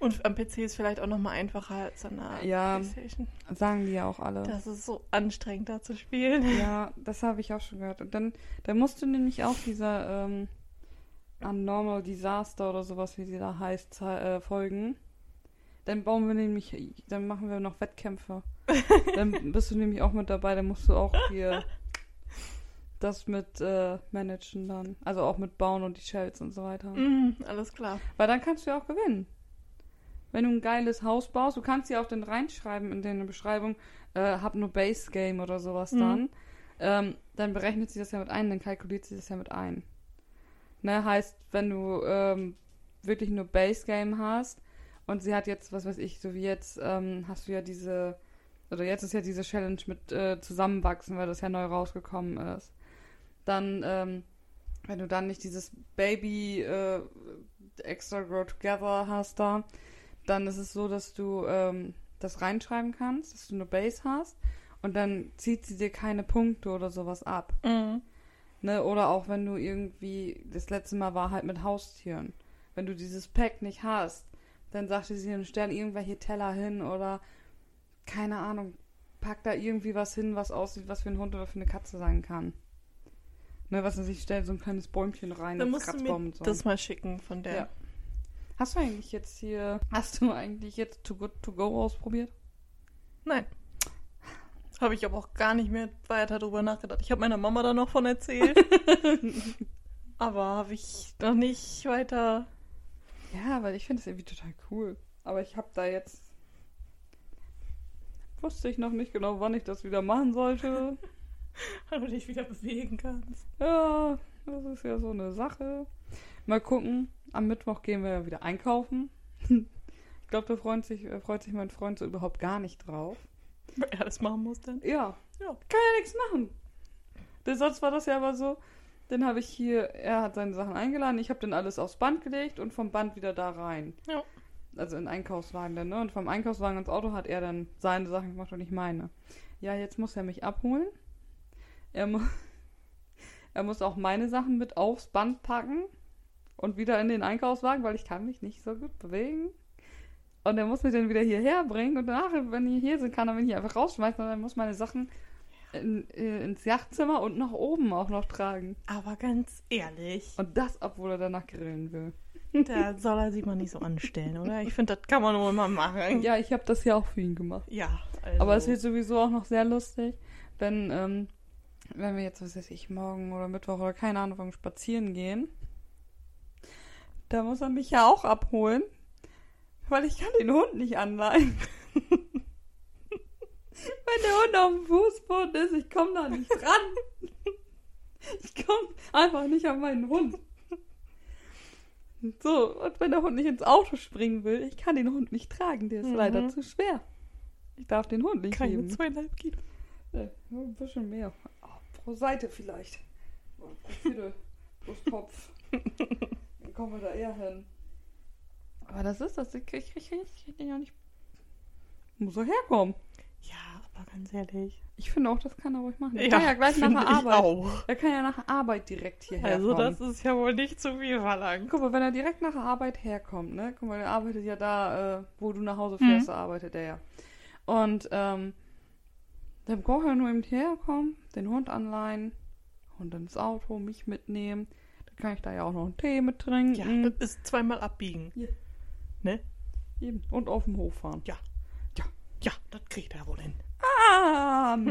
Und am PC ist vielleicht auch nochmal einfacher als an der Ja. Playstation. Sagen die ja auch alle. Das ist so anstrengend, da zu spielen. Ja, [laughs] das habe ich auch schon gehört. Und dann, dann musst du nämlich auch dieser ähm, Unnormal Disaster oder sowas, wie sie da heißt, äh, folgen. Dann bauen wir nämlich, dann machen wir noch Wettkämpfe. [laughs] dann bist du nämlich auch mit dabei, dann musst du auch hier das mit äh, managen dann. Also auch mit bauen und die Shells und so weiter. Mhm, alles klar. Weil dann kannst du ja auch gewinnen. Wenn du ein geiles Haus baust, du kannst ja auch dann reinschreiben in deine Beschreibung, äh, hab nur Base Game oder sowas Mhm. dann. Ähm, dann berechnet sie das ja mit ein, dann kalkuliert sie das ja mit ein. Ne, heißt, wenn du ähm, wirklich nur Base Game hast und sie hat jetzt, was weiß ich, so wie jetzt, ähm, hast du ja diese, oder jetzt ist ja diese Challenge mit äh, Zusammenwachsen, weil das ja neu rausgekommen ist. Dann, ähm, wenn du dann nicht dieses Baby äh, extra grow together hast da, dann ist es so, dass du ähm, das reinschreiben kannst, dass du eine Base hast Und dann zieht sie dir keine Punkte oder sowas ab. Mhm. Ne? Oder auch wenn du irgendwie, das letzte Mal war halt mit Haustieren. Wenn du dieses Pack nicht hast, dann sagte sie, dann stell irgendwelche Teller hin oder keine Ahnung, pack da irgendwie was hin, was aussieht, was für ein Hund oder für eine Katze sein kann. Ne, was weiß ich, stell so ein kleines Bäumchen rein, Dann musst du Kratzbaum mir und so. das mal schicken von der. Ja. Hast du eigentlich jetzt hier, hast du eigentlich jetzt Too Good To Go ausprobiert? Nein. Habe ich aber auch gar nicht mehr weiter drüber nachgedacht. Ich habe meiner Mama da noch von erzählt. [laughs] aber habe ich noch nicht weiter. Ja, weil ich finde es irgendwie total cool. Aber ich habe da jetzt. Wusste ich noch nicht genau, wann ich das wieder machen sollte. [laughs] Weil du dich wieder bewegen kannst. Ja, das ist ja so eine Sache. Mal gucken. Am Mittwoch gehen wir ja wieder einkaufen. [laughs] Ich glaube, da freut sich, äh, freut sich mein Freund so überhaupt gar nicht drauf. Weil er das machen muss dann. Ja, Ja. kann ja nichts machen. Denn sonst war das ja aber so. Dann habe ich hier, er hat seine Sachen eingeladen, ich habe dann alles aufs Band gelegt und vom Band wieder da rein. Ja. Also in den Einkaufswagen dann, ne? Und vom Einkaufswagen ins Auto hat er dann seine Sachen gemacht und ich meine. Ja, jetzt muss er mich abholen. Er, mu [laughs] er muss auch meine Sachen mit aufs Band packen und wieder in den Einkaufswagen, weil ich kann mich nicht so gut bewegen. Und er muss mich dann wieder hierher bringen und danach, wenn die hier sind, kann er mich nicht einfach rausschmeißen, sondern er muss meine Sachen in, äh, ins Yachtzimmer und nach oben auch noch tragen. Aber ganz ehrlich, Und das, obwohl er danach grillen will. da soll er sich mal nicht so anstellen, oder? Ich finde, das kann man wohl mal machen. Ja, ich habe das ja auch für ihn gemacht. Ja, also. Aber es wird sowieso auch noch sehr lustig, wenn, ähm, wenn wir jetzt, was weiß ich, morgen oder Mittwoch oder keine Ahnung, wann spazieren gehen. Da muss er mich ja auch abholen, weil ich kann den Hund nicht anleihen. Wenn der Hund auf dem Fußboden ist, ich komme da nicht ran. Ich komme einfach nicht an meinen Hund. So, und wenn der Hund nicht ins Auto springen will, ich kann den Hund nicht tragen, der ist Mhm. leider zu schwer. Ich darf den Hund nicht keine heben. zweieinhalb Kilo. Ja, nur ein bisschen mehr. Oh, pro Seite vielleicht. Oder pro Viertel. Plus Kopf. Dann kommen wir da eher hin. Aber das ist das. Ich krieg, ich krieg, ich krieg den ja nicht. Muss er herkommen. Ja, aber ganz ehrlich. Ich finde auch, das kann er ruhig machen. Er kann ja gleich nach der Arbeit. Auch. Er kann ja nach der Arbeit direkt hierher Also, kommen. das ist ja wohl nicht zu viel verlangt. Guck mal, wenn er direkt nach der Arbeit herkommt, ne? Guck mal, der arbeitet ja da, äh, wo du nach Hause Mhm. fährst, da arbeitet er ja. Und, ähm, dann braucht er nur eben herkommen, den Hund anleihen, Hund ins Auto, mich mitnehmen. Dann kann ich da ja auch noch einen Tee mit trinken. Ja, das ist zweimal abbiegen. Ja. Ne? Eben. Und auf dem Hof fahren. Ja. Ja, ja, das kriegt er wohl hin. Ah! Hm,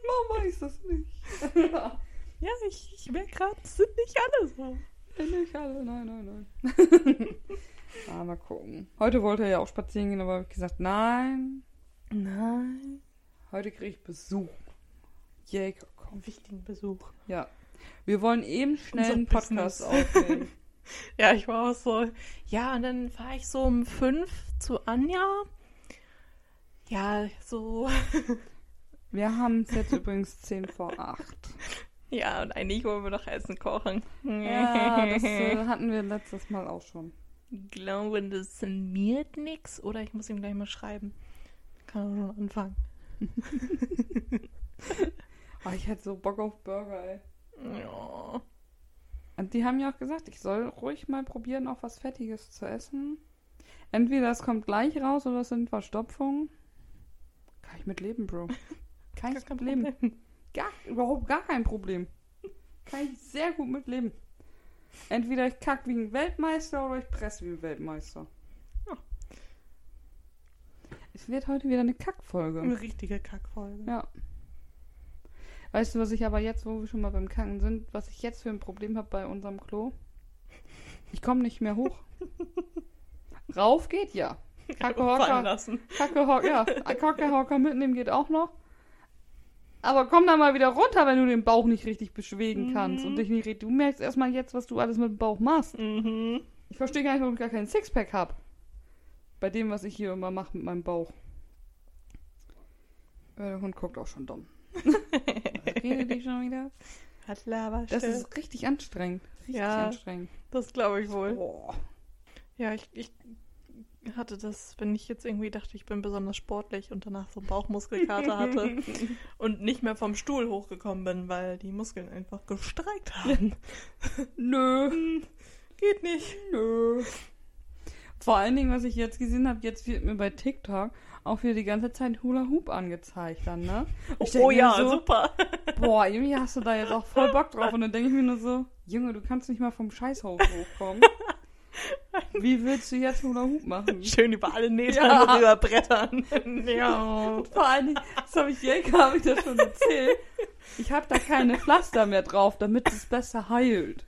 Warum weiß das nicht? [laughs] Ja, ich, ich merke gerade, es sind nicht alle so. nicht alle, nein, nein, nein. [laughs] ah, mal gucken. Heute wollte er ja auch spazieren gehen, aber habe ich gesagt, nein, Nein. Heute kriege ich Besuch. Jacob kommt. Einen wichtigen Besuch. Ja. Wir wollen eben schnell einen Podcast [laughs] aufnehmen. Ja, ich war auch so. Ja, und dann fahre ich so um fünf zu Anja. Ja, so. Wir haben es jetzt übrigens 10 vor 8. Ja, und eigentlich wollen wir doch Essen kochen. Ja, das äh, hatten wir letztes Mal auch schon. Ich glaube, das miert nix. Oder ich muss ihm gleich mal schreiben. Kann er schon anfangen. Aber [laughs] ich hätte so Bock auf Burger, ey. Ja. Und die haben ja auch gesagt, ich soll ruhig mal probieren, auch was Fettiges zu essen. Entweder es kommt gleich raus oder es sind Verstopfungen. Kann ich mit leben, Bro. [laughs] Kann ich mit leben. Problem. Gar, überhaupt gar kein Problem. Kann ich sehr gut mit leben. Entweder ich kack wie ein Weltmeister oder ich presse wie ein Weltmeister. Ja. Es wird heute wieder eine Kackfolge. Eine richtige Kackfolge. Ja. Weißt du, was ich aber jetzt, wo wir schon mal beim Kacken sind, was ich jetzt für ein Problem habe bei unserem Klo? Ich komme nicht mehr hoch. [laughs] Rauf geht ja. Kacke Hocker. Kacke Hocker, ja. Kacke Hocker mitnehmen geht auch noch. Aber komm da mal wieder runter, wenn du den Bauch nicht richtig beschwegen kannst Mhm. und dich nicht. Du merkst erstmal jetzt, was du alles mit dem Bauch machst. Mhm. Ich verstehe gar nicht, warum ich gar keinen Sixpack habe. Bei dem, was ich hier immer mache mit meinem Bauch. Äh, Der Hund guckt auch schon dumm. [laughs] Redet die schon wieder? Hat Das ist richtig anstrengend. Richtig Ja. anstrengend. Das glaube ich wohl. Boah. Ja, ich, ich hatte das, wenn ich jetzt irgendwie dachte, ich bin besonders sportlich und danach so Bauchmuskelkater hatte [laughs] und nicht mehr vom Stuhl hochgekommen bin, weil die Muskeln einfach gestreikt [laughs] haben. Nö. Hm, Geht nicht. Nö. Vor allen Dingen, was ich jetzt gesehen habe, jetzt wird mir bei TikTok auch wieder die ganze Zeit Hula Hoop angezeigt dann, ne? Oh mir ja, so, super. Boah, irgendwie hast du da jetzt auch voll Bock drauf. Und dann denke ich mir nur so, Junge, du kannst nicht mal vom Scheißhof hochkommen. [laughs] [laughs] Wie willst du jetzt Hula Hoop machen? [laughs] Schön über alle Nähte Ja. rüber brettern. [laughs] ja. Und vor allen Dingen, das habe ich Jelka, habe ich das schon erzählt. Ich habe da keine Pflaster mehr drauf, damit es besser heilt.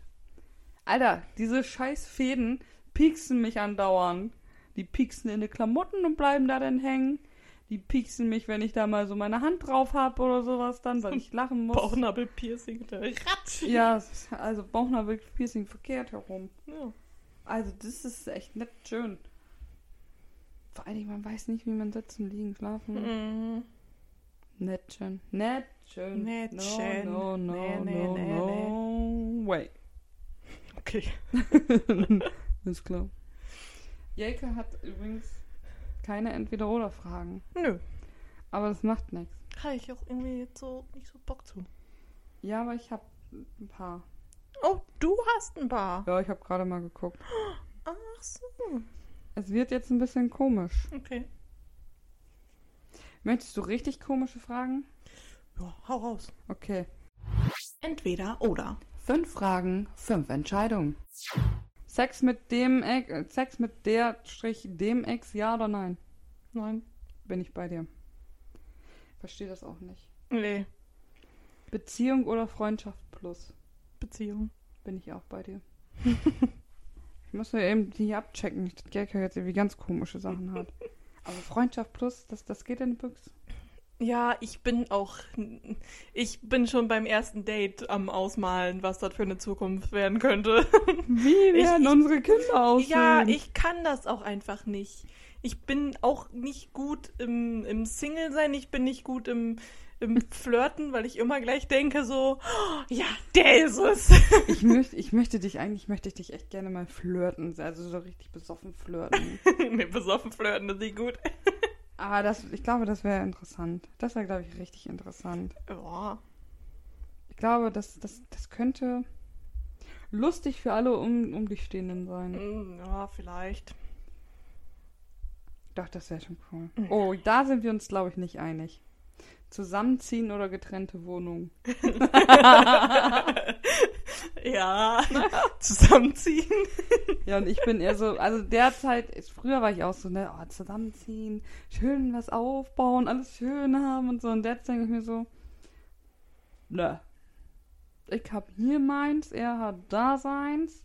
Alter, diese scheiß Fäden pieksen mich andauernd. Die pieksen in die Klamotten und bleiben da dann hängen. Die pieksen mich, wenn ich da mal so meine Hand drauf habe oder sowas dann, weil ich lachen muss. Bauchnabelpiercing. Ratsch. Ja, also Bauchnabelpiercing verkehrt herum. Ja. Also das ist echt nicht schön. Vor allen Dingen, man weiß nicht, wie man sitzen, liegen, schlafen. Mhm. Nicht schön. Nicht schön. Nicht no, schön. No, no, Nee, nee, no, nee, no way. Okay. [laughs] Ist klar. Jelke hat übrigens keine Entweder-Oder-Fragen. Nö. Aber das macht nichts. Habe ich auch irgendwie jetzt so nicht so Bock zu. Ja, aber ich habe ein paar. Oh, du hast ein paar. Ja, ich habe gerade mal geguckt. Ach so. Es wird jetzt ein bisschen komisch. Okay. Möchtest du richtig komische Fragen? Ja, hau raus. Okay. Entweder oder. Fünf Fragen, fünf Entscheidungen. Sex mit dem Ex, äh, Sex mit der Strich dem Ex, ja oder nein? Nein. Bin ich bei dir. Verstehe das auch nicht. Nee. Beziehung oder Freundschaft plus? Beziehung. Bin ich auch bei dir. [laughs] ich muss ja eben die hier abchecken, nicht, dass Gerke jetzt irgendwie ganz komische Sachen hat. [laughs] Aber Freundschaft plus, das, das geht in die Büchse. Ja, ich bin auch. Ich bin schon beim ersten Date am Ausmalen, was das für eine Zukunft werden könnte. Wie [laughs] werden ich- unsere Kinder aussehen? Ja, ich kann das auch einfach nicht. Ich bin auch nicht gut im, im Single-Sein, ich bin nicht gut im, im Flirten, weil ich immer gleich denke so, "Oh, ja, der ist es. Ich möchte, ich möchte dich eigentlich, möchte ich dich echt gerne mal flirten. Also so richtig besoffen flirten. [laughs] nee, besoffen flirten, das ist nicht gut. Aber [laughs] das, ich glaube, das wäre interessant. Das wäre, glaube ich, richtig interessant. Ja. Ich glaube, das, das, das könnte lustig für alle um, um dich Stehenden sein. Mm, Ja, vielleicht. Doch, das wäre schon cool. Oh, da sind wir uns, glaube ich, nicht einig. Zusammenziehen oder getrennte Wohnungen? [laughs] [laughs] Ja, zusammenziehen. [laughs] Ja, und ich bin eher so, also derzeit, ist- früher war ich auch so, ne, oh, zusammenziehen, schön was aufbauen, alles schön haben und so. Und jetzt denke ich mir so, ne. Ich hab hier meins, er hat da seins.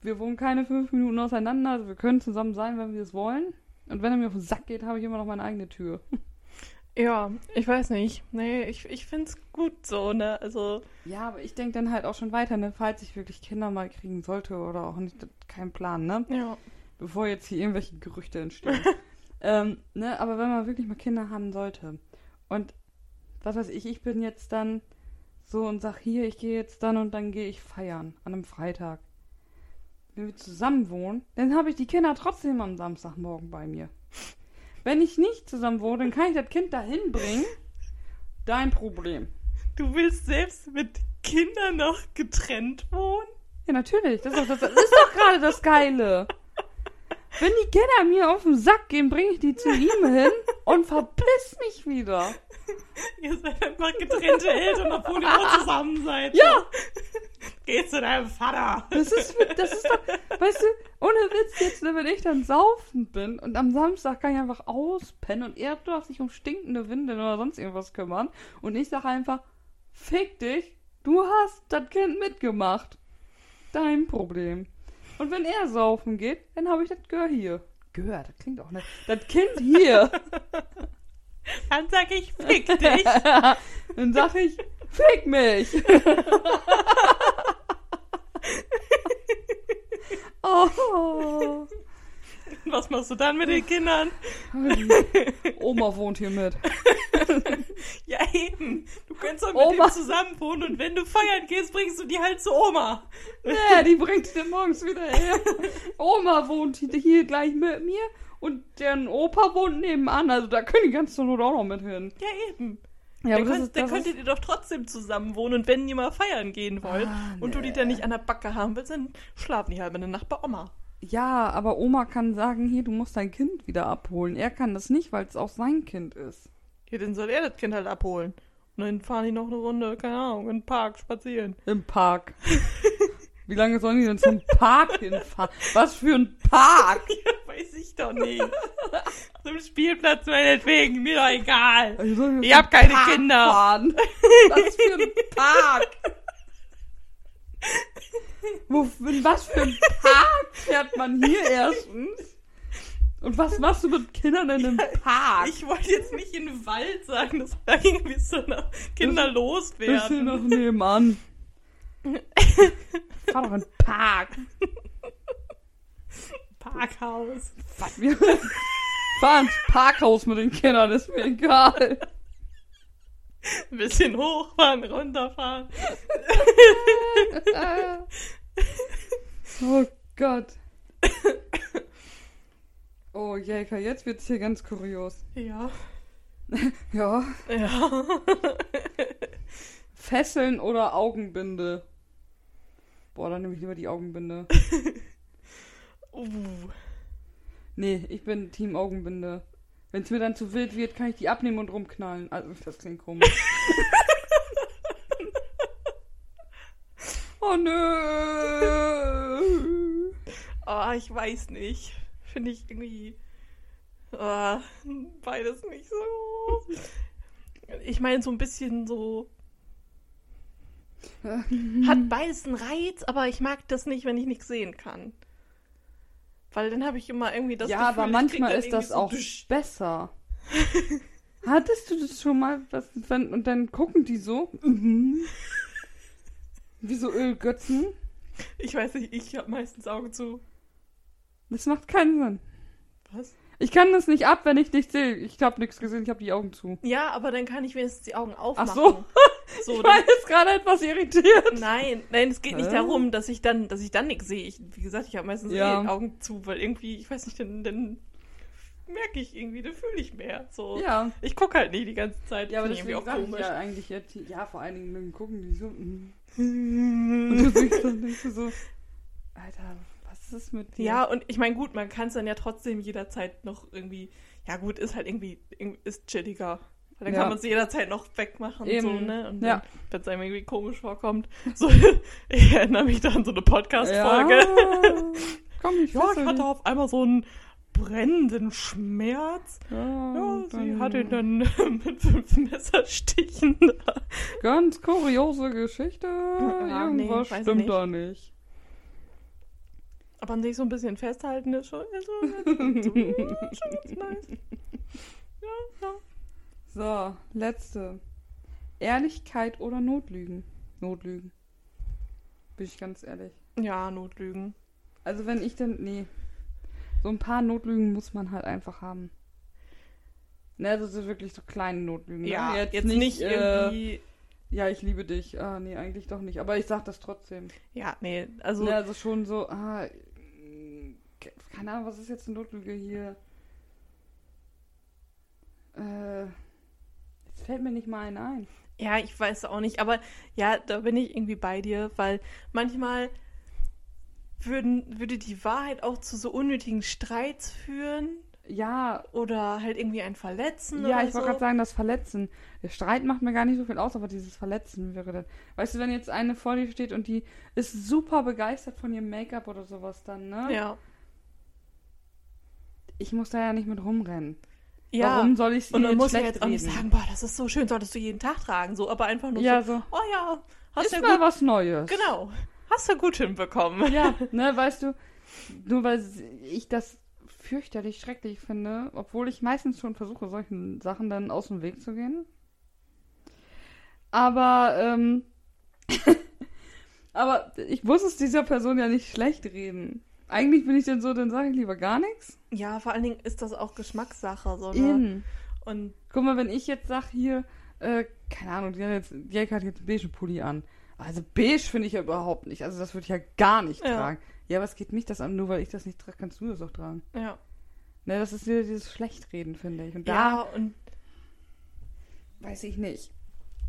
Wir wohnen keine fünf Minuten auseinander, also wir können zusammen sein, wenn wir es wollen. Und wenn er mir auf den Sack geht, habe ich immer noch meine eigene Tür. Ja, ich weiß nicht. Nee, ich, ich finde es gut so, ne? Also, Ja, aber ich denke dann halt auch schon weiter, ne, falls ich wirklich Kinder mal kriegen sollte oder auch nicht, das- kein Plan, ne? ja. bevor jetzt hier irgendwelche Gerüchte entstehen. [laughs] ähm, ne, aber wenn man wirklich mal Kinder haben sollte und was weiß ich, ich bin jetzt dann so und sag hier, ich gehe jetzt dann und dann gehe ich feiern an einem Freitag. Wenn wir zusammen wohnen, dann habe ich die Kinder trotzdem am Samstagmorgen bei mir. Wenn ich nicht zusammen wohne, dann kann ich das Kind dahin bringen. Dein Problem. Du willst selbst mit Kindern noch getrennt wohnen? Ja, natürlich. Das ist doch, das, das ist doch gerade das Geile. Wenn die Kinder mir auf den Sack gehen, bringe ich die zu ihm hin und verpiss mich wieder. Ihr seid einfach getrennte Eltern, obwohl ihr noch zusammen seid. Ja. Geh zu deinem Vater. Das ist, das ist doch, weißt du, ohne Witz jetzt, ne, wenn ich dann saufen bin und am Samstag kann ich einfach auspennen und er darf sich um stinkende Windeln oder sonst irgendwas kümmern und ich sage einfach, fick dich, du hast das Kind mitgemacht. Dein Problem. Und wenn er saufen geht, dann habe ich das Gör hier. Gör, das klingt auch nicht. Das Kind hier. [laughs] Dann sag ich, fick dich. [laughs] dann sage ich, fick mich. [laughs] oh. [laughs] Was machst du dann mit den Kindern? [laughs] Oma wohnt hier mit. [laughs] Ja, eben. Du könntest doch mit Oma. zusammen wohnen und wenn du feiern gehst, bringst du die halt zu Oma. Ja, die bringt dir morgens wieder her. Oma wohnt hier gleich mit mir und deren Opa wohnt nebenan. Also da können die ganz zur Not auch noch mit hin. Ja, eben. Ja, dann könnt, ist, dann könntet ist, ihr doch trotzdem zusammen wohnen und wenn ihr mal feiern gehen wollt Ah, und du die nee. dann nicht an der Backe haben willst, dann schlafen die halbe Nacht bei Oma. Ja, aber Oma kann sagen, hier, du musst dein Kind wieder abholen. Er kann das nicht, weil es auch sein Kind ist. Ja, dann soll er das Kind halt abholen. Und dann fahren die noch eine Runde, keine Ahnung, in den Park spazieren. Im Park. [laughs] Wie lange sollen die denn zum Park hinfahren? Was für ein Park? [laughs] Ja, weiß ich doch nicht. Zum Spielplatz meinetwegen, mir doch egal. Also Ich hab keine Park Kinder. Fahren? [laughs] Was für ein Park? Wo, in was für ein Park fährt man hier erstens? Und was machst du mit Kindern in einem Park? Ich wollte jetzt nicht in den Wald sagen, dass da irgendwie so Kinder Bist hier loswerden. noch nebenan. [laughs] Fahr doch in den Park. Parkhaus. Was, wir [laughs] fahren ins Parkhaus mit den Kindern, ist mir egal. Ein bisschen hochfahren, runterfahren. Oh Gott. Oh, Jäger, jetzt wird's hier ganz kurios. Ja. [laughs] Ja. Ja. Fesseln oder Augenbinde? Boah, dann nehme ich lieber die Augenbinde. [laughs] Uh. Nee, ich bin Team Augenbinde. Wenn es mir dann zu wild wird, kann ich die abnehmen und rumknallen. Also, das klingt komisch. [laughs] oh nö. Oh, ich weiß nicht. Finde ich irgendwie. Oh, beides nicht so. Ich meine, so ein bisschen so. [laughs] Hat beides einen Reiz, aber ich mag das nicht, wenn ich nichts sehen kann. Weil dann habe ich immer irgendwie das ja, Gefühl, aber manchmal ist das irgendwie auch so dusch. besser. [laughs] Hattest du das schon mal? Was, wenn, und dann gucken die so. Mhm. Wie so Ölgötzen. Ich weiß nicht, ich habe meistens Augen zu. Das macht keinen Sinn. Was? Ich kann das nicht ab, wenn ich nichts sehe. Ich habe nichts gesehen, ich habe die Augen zu. Ja, aber dann kann ich wenigstens die Augen aufmachen. so. [laughs] so Ich war jetzt gerade etwas irritiert. nein, nein, es geht nicht Hä? darum, dass ich dann, dass ich dann nichts sehe. Ich, wie gesagt, ich habe meistens Ja. eh die Augen zu, weil irgendwie, ich weiß nicht, dann, dann merke ich irgendwie, dann fühle ich mehr. So. Ja. Ich gucke halt nicht die ganze Zeit. Ja, aber irgendwie sag auch ich komisch. ja eigentlich jetzt, ja, vor allen Dingen dann gucken die so. mhm. [laughs] Und du denkst dann denkst du so, Alter, was ist mit dir? Ja, und ich meine, gut, man kann es dann ja trotzdem jederzeit noch irgendwie, ja gut, ist halt irgendwie, ist chilliger. Weil dann Ja. kann man es jederzeit noch wegmachen, Eben. so, ne? Und Ja. wenn es einem irgendwie komisch vorkommt. [laughs] So, ich erinnere mich da an so eine Podcast-Folge. Ja. [laughs] Komm, ich Ja, ich hatte auf einmal so einen brennenden Schmerz. Ja, Ja, sie dann- hat ihn dann [laughs] mit fünf Messerstichen. Ganz kuriose Geschichte. Ja, nee, Irgendwas ich stimmt nicht. da nicht. Aber an sich so ein bisschen festhalten ist schon, ist schon, [laughs] ist schon ganz nice. Ja, ja. So, letzte. Ehrlichkeit oder Notlügen? Notlügen. Bin ich ganz ehrlich. Ja, Notlügen. Also wenn ich dann, nee. So ein paar Notlügen muss man halt einfach haben. Ne, also so wirklich so kleine Notlügen. ne? Ja, jetzt, nicht, äh, irgendwie. ja, ich liebe dich. Ah, nee, eigentlich doch nicht. Aber ich sag das trotzdem. Ja, nee, also. ne, also schon so, ah, äh, keine Ahnung, was ist jetzt eine Notlüge hier? Äh, jetzt fällt mir nicht mal eine ein. Ja, ich weiß auch nicht, aber ja, da bin ich irgendwie bei dir, weil manchmal würden, würde die Wahrheit auch zu so unnötigen Streits führen Ja, oder halt irgendwie ein Verletzen Ja, ich wollte so. gerade sagen, das Verletzen. Der Streit macht mir gar nicht so viel aus, aber dieses Verletzen wäre dann. Weißt du, wenn jetzt eine vor dir steht und die ist super begeistert von ihrem Make-up oder sowas dann, ne? Ja. Ich muss da ja nicht mit rumrennen. Ja. Warum soll ich Und man muss schlecht jetzt auch nicht sagen, boah, das ist so schön, solltest du jeden Tag tragen, so, aber einfach nur Ja, so, so. oh ja, hast Ist ja mal gut, was Neues. genau, hast du gut hinbekommen. Ja, [laughs] ne, weißt du, nur weil ich das fürchterlich schrecklich finde, obwohl ich meistens schon versuche, solchen Sachen dann aus dem Weg zu gehen. Aber, ähm, [laughs] aber ich muss es dieser Person ja nicht schlecht reden. Eigentlich bin ich dann so, dann sage ich lieber gar nichts. Ja, vor allen Dingen ist das auch Geschmackssache, so, ne? Eben. Und Guck mal, wenn ich jetzt sag hier, äh, keine Ahnung, die hat jetzt, Jake hat jetzt einen beige Pulli an. Also beige finde ich ja überhaupt nicht. Also das würde ich ja gar nicht Ja. tragen. Ja, aber es geht mich das an, nur weil ich das nicht trage, kannst du das auch tragen. Ja. Ne, das ist wieder dieses Schlechtreden, finde ich. Und da Ja, und weiß ich nicht.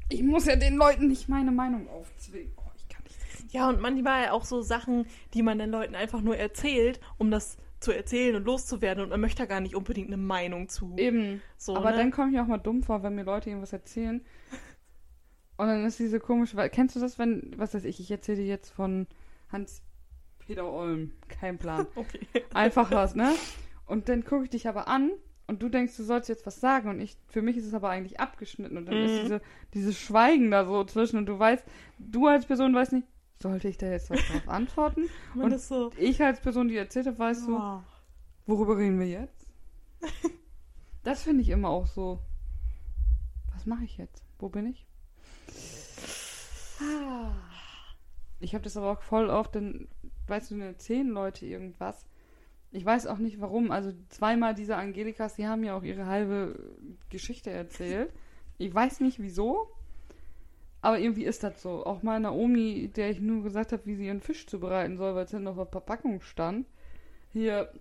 Ich muss ja den Leuten nicht meine Meinung aufzwingen. Oh, ich kann nicht. Ja, und manchmal auch so Sachen, die man den Leuten einfach nur erzählt, um das zu erzählen und loszuwerden und man möchte da gar nicht unbedingt eine Meinung zu. Eben. So, aber ne? dann komme ich mir auch mal dumm vor, wenn mir Leute irgendwas erzählen. Und dann ist diese komische, kennst du das, wenn, was weiß ich, ich erzähle dir jetzt von Hans-Peter Olm. Kein Plan. [laughs] Okay. Einfach was, ne? Und dann gucke ich dich aber an und du denkst, du sollst jetzt was sagen und ich, für mich ist es aber eigentlich abgeschnitten und dann ist Mhm. diese, dieses Schweigen da so zwischen und du weißt, du als Person weißt nicht, sollte ich da jetzt was drauf antworten? [laughs] Und so. Ich als Person, die erzählt hat, weißt du, Oh. worüber reden wir jetzt? [laughs] das finde ich immer auch so. Was mache ich jetzt? Wo bin ich? Ah. Ich habe das aber auch voll oft, dann, weißt du, dann erzählen Leute irgendwas. Ich weiß auch nicht warum. Also zweimal diese Angelikas, die haben ja auch ihre halbe Geschichte erzählt. Ich weiß nicht wieso. Aber irgendwie ist das so. Auch meiner Omi, der ich nur gesagt habe, wie sie ihren Fisch zubereiten soll, weil es hinten auf der Verpackung stand, hier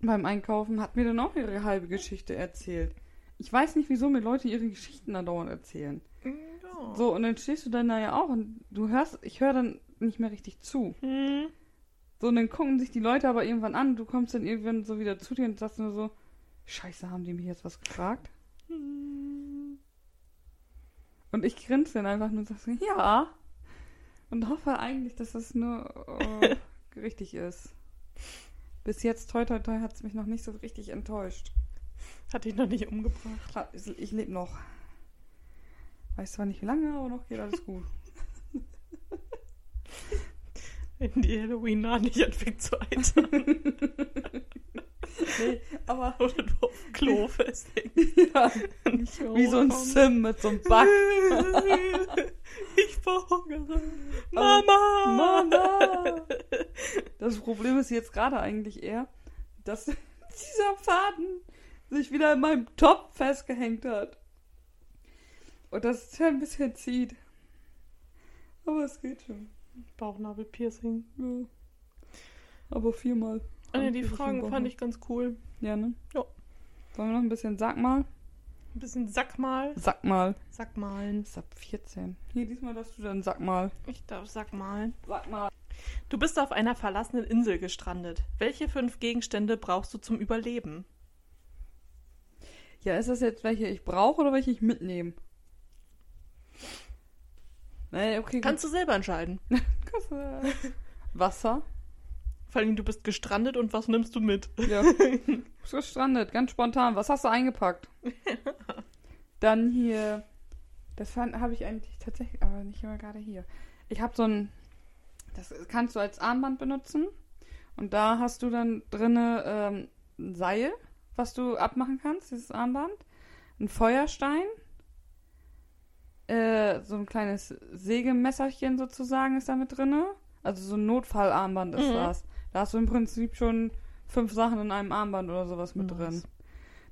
beim Einkaufen, hat mir dann auch ihre halbe Geschichte erzählt. Ich weiß nicht, wieso mir Leute ihre Geschichten andauernd erzählen. Ja. So, und dann stehst du dann da ja auch und du hörst, ich höre dann nicht mehr richtig zu. Hm. So, und dann gucken sich die Leute aber irgendwann an, du kommst dann irgendwann so wieder zu dir und sagst nur so, Scheiße, haben die mich jetzt was gefragt? Hm. Und ich grinse dann einfach nur und sag so, ja. Und hoffe eigentlich, dass das nur äh, [laughs] richtig ist. Bis jetzt, toi toi toi, hat es mich noch nicht so richtig enttäuscht. Hat dich noch nicht umgebracht. Ich lebe noch. Weiß zwar nicht wie lange, aber noch geht alles gut. [laughs] Wenn die Halloween nah nicht anfängt zu eitern. nee, aber [laughs] Oder du auf dem Klo [laughs] festhängst. ja, wie so ein Sim mit so einem Back. [laughs] ich verhungere. Mama! Mama! Das Problem ist jetzt gerade eigentlich eher, dass dieser Faden sich wieder in meinem Top festgehängt hat. Und das ist ja ein bisschen zieht. Aber es geht schon. Bauchnabelpiercing. Ja. Aber viermal. Ah, die Fragen fand ich ganz cool. Ja, ne? Ja. Wollen wir noch ein bisschen Sag mal? Ein bisschen Sack mal. Sag mal. Sack malen. Ab 14. Hier, diesmal darfst du dann Sag mal. Ich darf Sack malen. Sag mal. Du bist auf einer verlassenen Insel gestrandet. Welche fünf Gegenstände brauchst du zum Überleben? Ja, ist das jetzt welche ich brauche oder welche ich mitnehme? Nee, okay. Kannst du selber entscheiden. [laughs] Wasser. Vor allem, du bist gestrandet und was nimmst du mit? Ja. [laughs] Bist gestrandet, ganz spontan. Was hast du eingepackt? [laughs] Dann hier. Das habe ich eigentlich tatsächlich, aber nicht immer gerade hier. Ich habe so ein. Das kannst du als Armband benutzen. Und da hast du dann drinne ähm, ein Seil, was du abmachen kannst, dieses Armband. Ein Feuerstein. Äh, so ein kleines Sägemesserchen sozusagen ist da mit drinne. Also so ein Notfallarmband ist Mhm. das. Da hast du im Prinzip schon fünf Sachen in einem Armband oder sowas mit Nice. drin.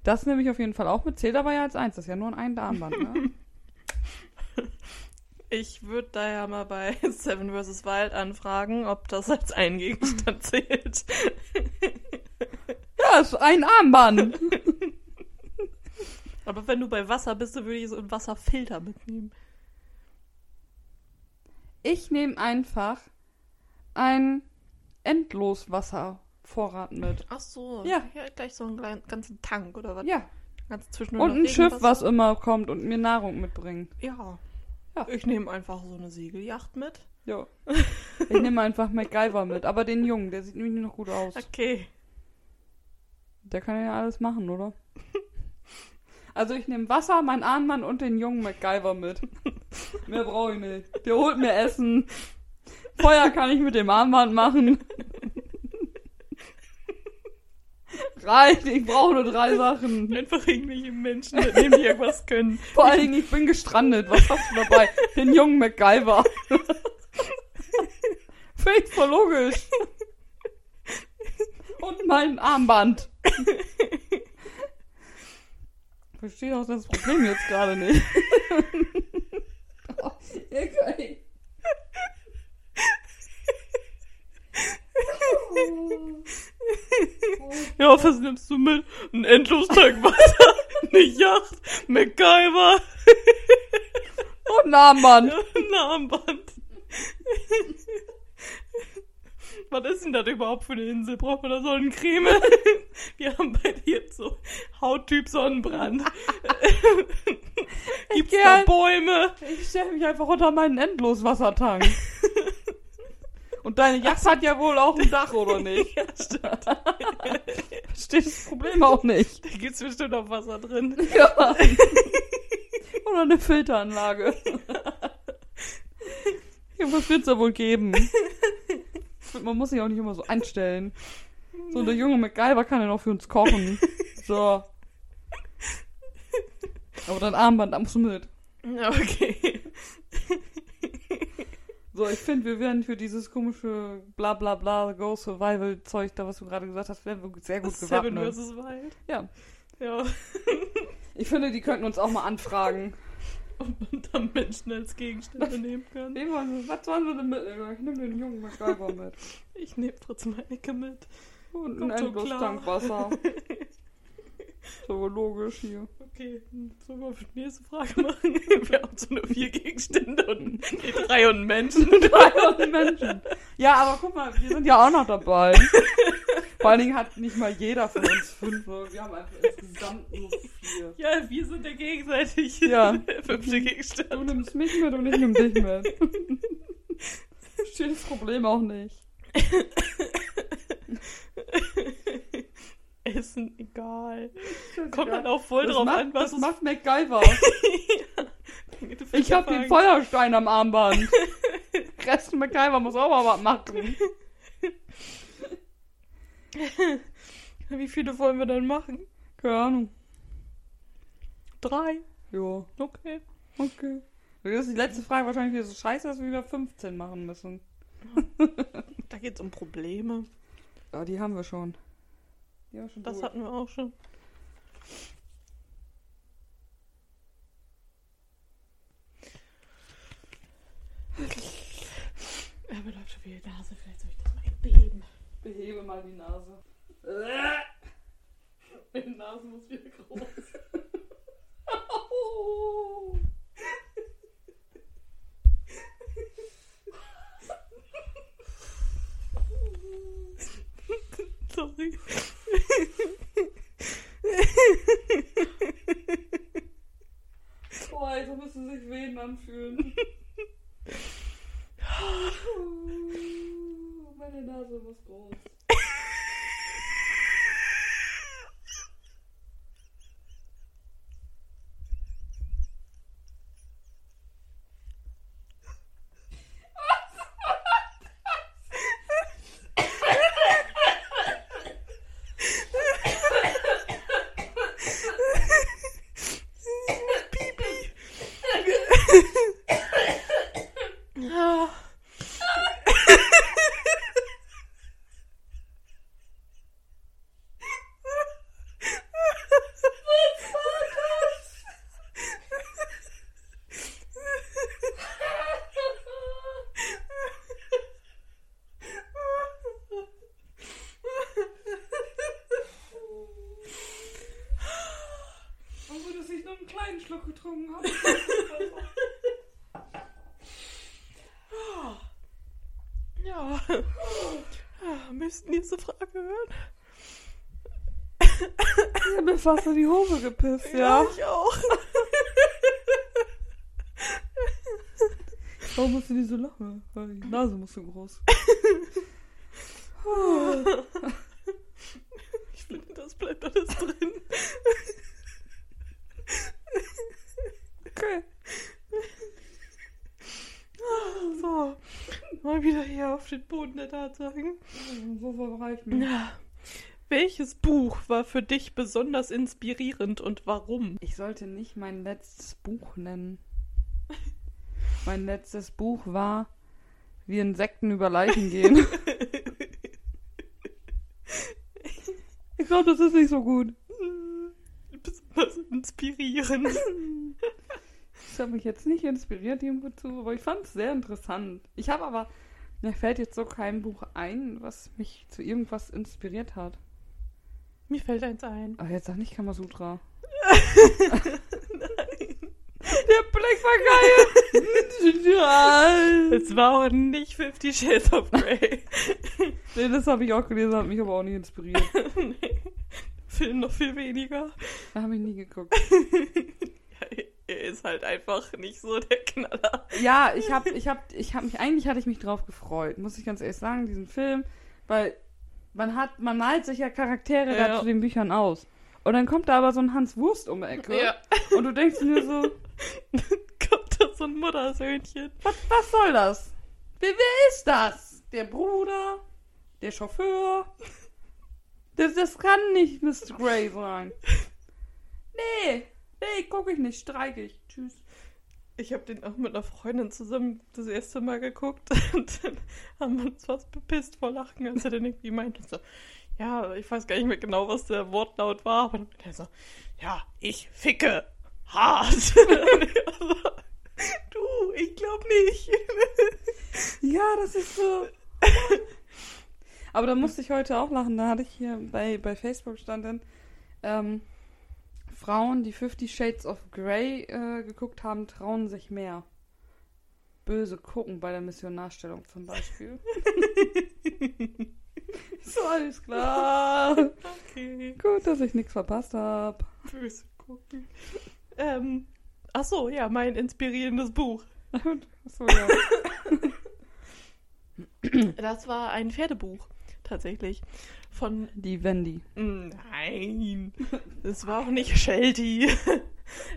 Das nehme ich auf jeden Fall auch mit. Zählt aber ja als eins. Das ist ja nur ein Armband, ne? [laughs] Ich würde da ja mal bei [laughs] Seven vs. Wild anfragen, ob das als ein Gegenstand [laughs] zählt. ja, ist ein Armband. Aber wenn du bei Wasser bist, dann würde ich so einen Wasserfilter mitnehmen. Ich nehme einfach ein Endloswasservorrat mit. Ach so. Ja. gleich so einen kleinen, ganzen Tank oder was? Ja. Ganz zwischendurch Und ein Schiff, was immer kommt und mir Nahrung mitbringt. Ja. Ja. Ich nehme einfach so eine Segelyacht mit. Ja. [laughs] Ich nehme einfach MacGyver mit. Aber den Jungen, der sieht nämlich noch gut aus. Okay. Der kann ja alles machen, oder? [laughs] Also ich nehme Wasser, mein Armband und den jungen MacGyver mit. [laughs] Mehr brauche ich nicht. Der holt mir Essen. Feuer kann ich mit dem Armband machen. Reicht, ich brauche nur drei Sachen. Einfach irgendwelche Menschen mitnehmen, die irgendwas können. Vor allen Dingen, ich bin gestrandet. Was hast du dabei? Den jungen MacGyver. Finde ich voll logisch. Und mein Armband. Finde verstehe auch das Problem jetzt gerade nicht. oh, [laughs] okay. Ja, was nimmst du mit? Ein Endlostank Wasser, eine Yacht, MacGyver, Und [laughs] ein Armband. ein Armband. Was ist denn das überhaupt für eine Insel? Braucht man da Sonnencreme? [laughs] Wir haben bei dir so Hauttyp Sonnenbrand. [laughs] Gibt's da Bäume? Ich stelle mich einfach unter meinen Endloswassertank. [laughs] Und deine Yacht hat ja wohl auch ein Dach, oder nicht? Ja, stimmt. Verstehe das Problem auch nicht. Da gibt's bestimmt auch Wasser drin. Ja. Oder eine Filteranlage. Ja, was wird's da wohl geben? Man muss sich auch nicht immer so einstellen. So, der junge MacGyver kann ja noch für uns kochen. So. Aber dein Armband du mit. Ja, Okay. So, ich finde, wir werden für dieses komische bla bla bla Go Survival Zeug, da was du gerade gesagt hast, werden wir sehr gut Seven gewappnet. vs. Wild. Ja. Ja. Ich finde, die könnten uns auch mal anfragen. Und man dann Menschen als Gegenstände [laughs] nehmen kann. Sie, was sollen sie denn mitnehmen? Ich nehme den jungen MacGyver mit. Ich nehme Fritz Meinecke mit. Und ein Kommt schon Endlos-Tank Wasser. [laughs] So logisch hier. Okay, sollen wir die nächste Frage machen? [laughs] Wir haben so nur vier Gegenstände und die drei und Menschen. [laughs] 300 Menschen. Ja, aber guck mal, wir sind ja auch noch dabei. Vor allen Dingen hat nicht mal jeder von uns fünf. Wir haben einfach insgesamt nur vier. Ja, wir sind der gegenseitig Ja. [laughs] fünfte Du Gegenstand. nimmst mich mit und ich nehm dich mit. Das Problem auch nicht. Essen, egal. Kommt dann auch voll das drauf macht, an, was das macht MacGyver. [laughs] Ich hab den Feuerstein am Armband. [laughs] Rest MacGyver muss auch mal was machen. Wie viele wollen wir denn machen? Keine Ahnung. Drei. Ja, Okay. okay. Das ist die letzte Frage wahrscheinlich wieder so scheiße, dass wir wieder 15 machen müssen. Da geht's um Probleme. Ja, die haben wir schon. Wir schon Das durch. hatten wir auch schon. Er beläuft schon wieder die Nase. Vielleicht soll ich das mal beheben. Behebe mal die Nase. Meine Nase muss wieder groß. Sorry. Boah, Alter, müssen sich Wehen anfühlen. [laughs] Meine Nase muss groß. Ja. Obwohl, dass ich nur einen kleinen Schluck getrunken habe. Ja. Ah, Müssten nächste Frage hören? Ich hab mir fast in die Hose gepisst, ja. ich auch. Warum musst du die so lachen? Weil die Nase muss so groß. Ich finde, das bleibt alles drin. Okay. So, mal wieder hier auf den Boden der Tatsachen. So verbreiten. Ja. Welches Buch war für dich besonders inspirierend und warum? Ich sollte nicht mein letztes Buch nennen. Mein letztes Buch war Wie Insekten über Leichen gehen. [laughs] Ich glaube, das ist nicht so gut. Ist inspirierend. [laughs] Das hat mich jetzt nicht inspiriert irgendwo zu, aber ich fand es sehr interessant. Ich habe aber, mir fällt jetzt so kein Buch ein, was mich zu irgendwas inspiriert hat. Mir fällt eins ein. Aber jetzt sag nicht Kamasutra. [laughs] Nein. Der Blick war geil! Es war auch nicht Fifty Shades of Grey. nee, das habe ich auch gelesen, hat mich aber auch nicht inspiriert. [laughs] nee. Film noch viel weniger. Da habe ich nie geguckt. [laughs] Ja, ist halt einfach nicht so der Knaller. Ja, ich habe ich hab, ich hab mich, eigentlich hatte ich mich drauf gefreut, muss ich ganz ehrlich sagen, diesen Film, weil man hat, man malt sich ja Charaktere Ja. da zu den Büchern aus. Und dann kommt da aber so ein Hans Wurst um die Ecke. Ja. Und du denkst dir so, [laughs] Kommt da so ein Muttersöhnchen. was, was soll das? Wer, wer ist das? Der Bruder? Der Chauffeur? Das, das kann nicht Mr. Grey sein. Nee, nee, guck ich nicht, streike ich. Tschüss. Ich habe den auch mit einer Freundin zusammen das erste Mal geguckt [laughs] und dann haben wir uns fast bepisst vor Lachen, als er dann irgendwie meinte so, ja, ich weiß gar nicht mehr genau, was der Wortlaut war, aber dann er so, ja, ich ficke hart. [laughs] Du, ich glaube nicht. [laughs] Ja, das ist so. Aber da musste ich heute auch lachen. Da hatte ich hier bei, bei Facebook stand dann, ähm, Frauen, die Fifty Shades of Grey äh, geguckt haben, trauen sich mehr. Böse gucken bei der Missionarstellung zum Beispiel. [laughs] so, alles klar. Okay. Gut, dass ich nichts verpasst habe. Böse gucken. Ähm, ach so, ja, mein inspirierendes Buch. Achso, ja. Das war ein Pferdebuch, tatsächlich. Von Die Wendy. Nein, [laughs] es war auch nicht Shelty. [laughs]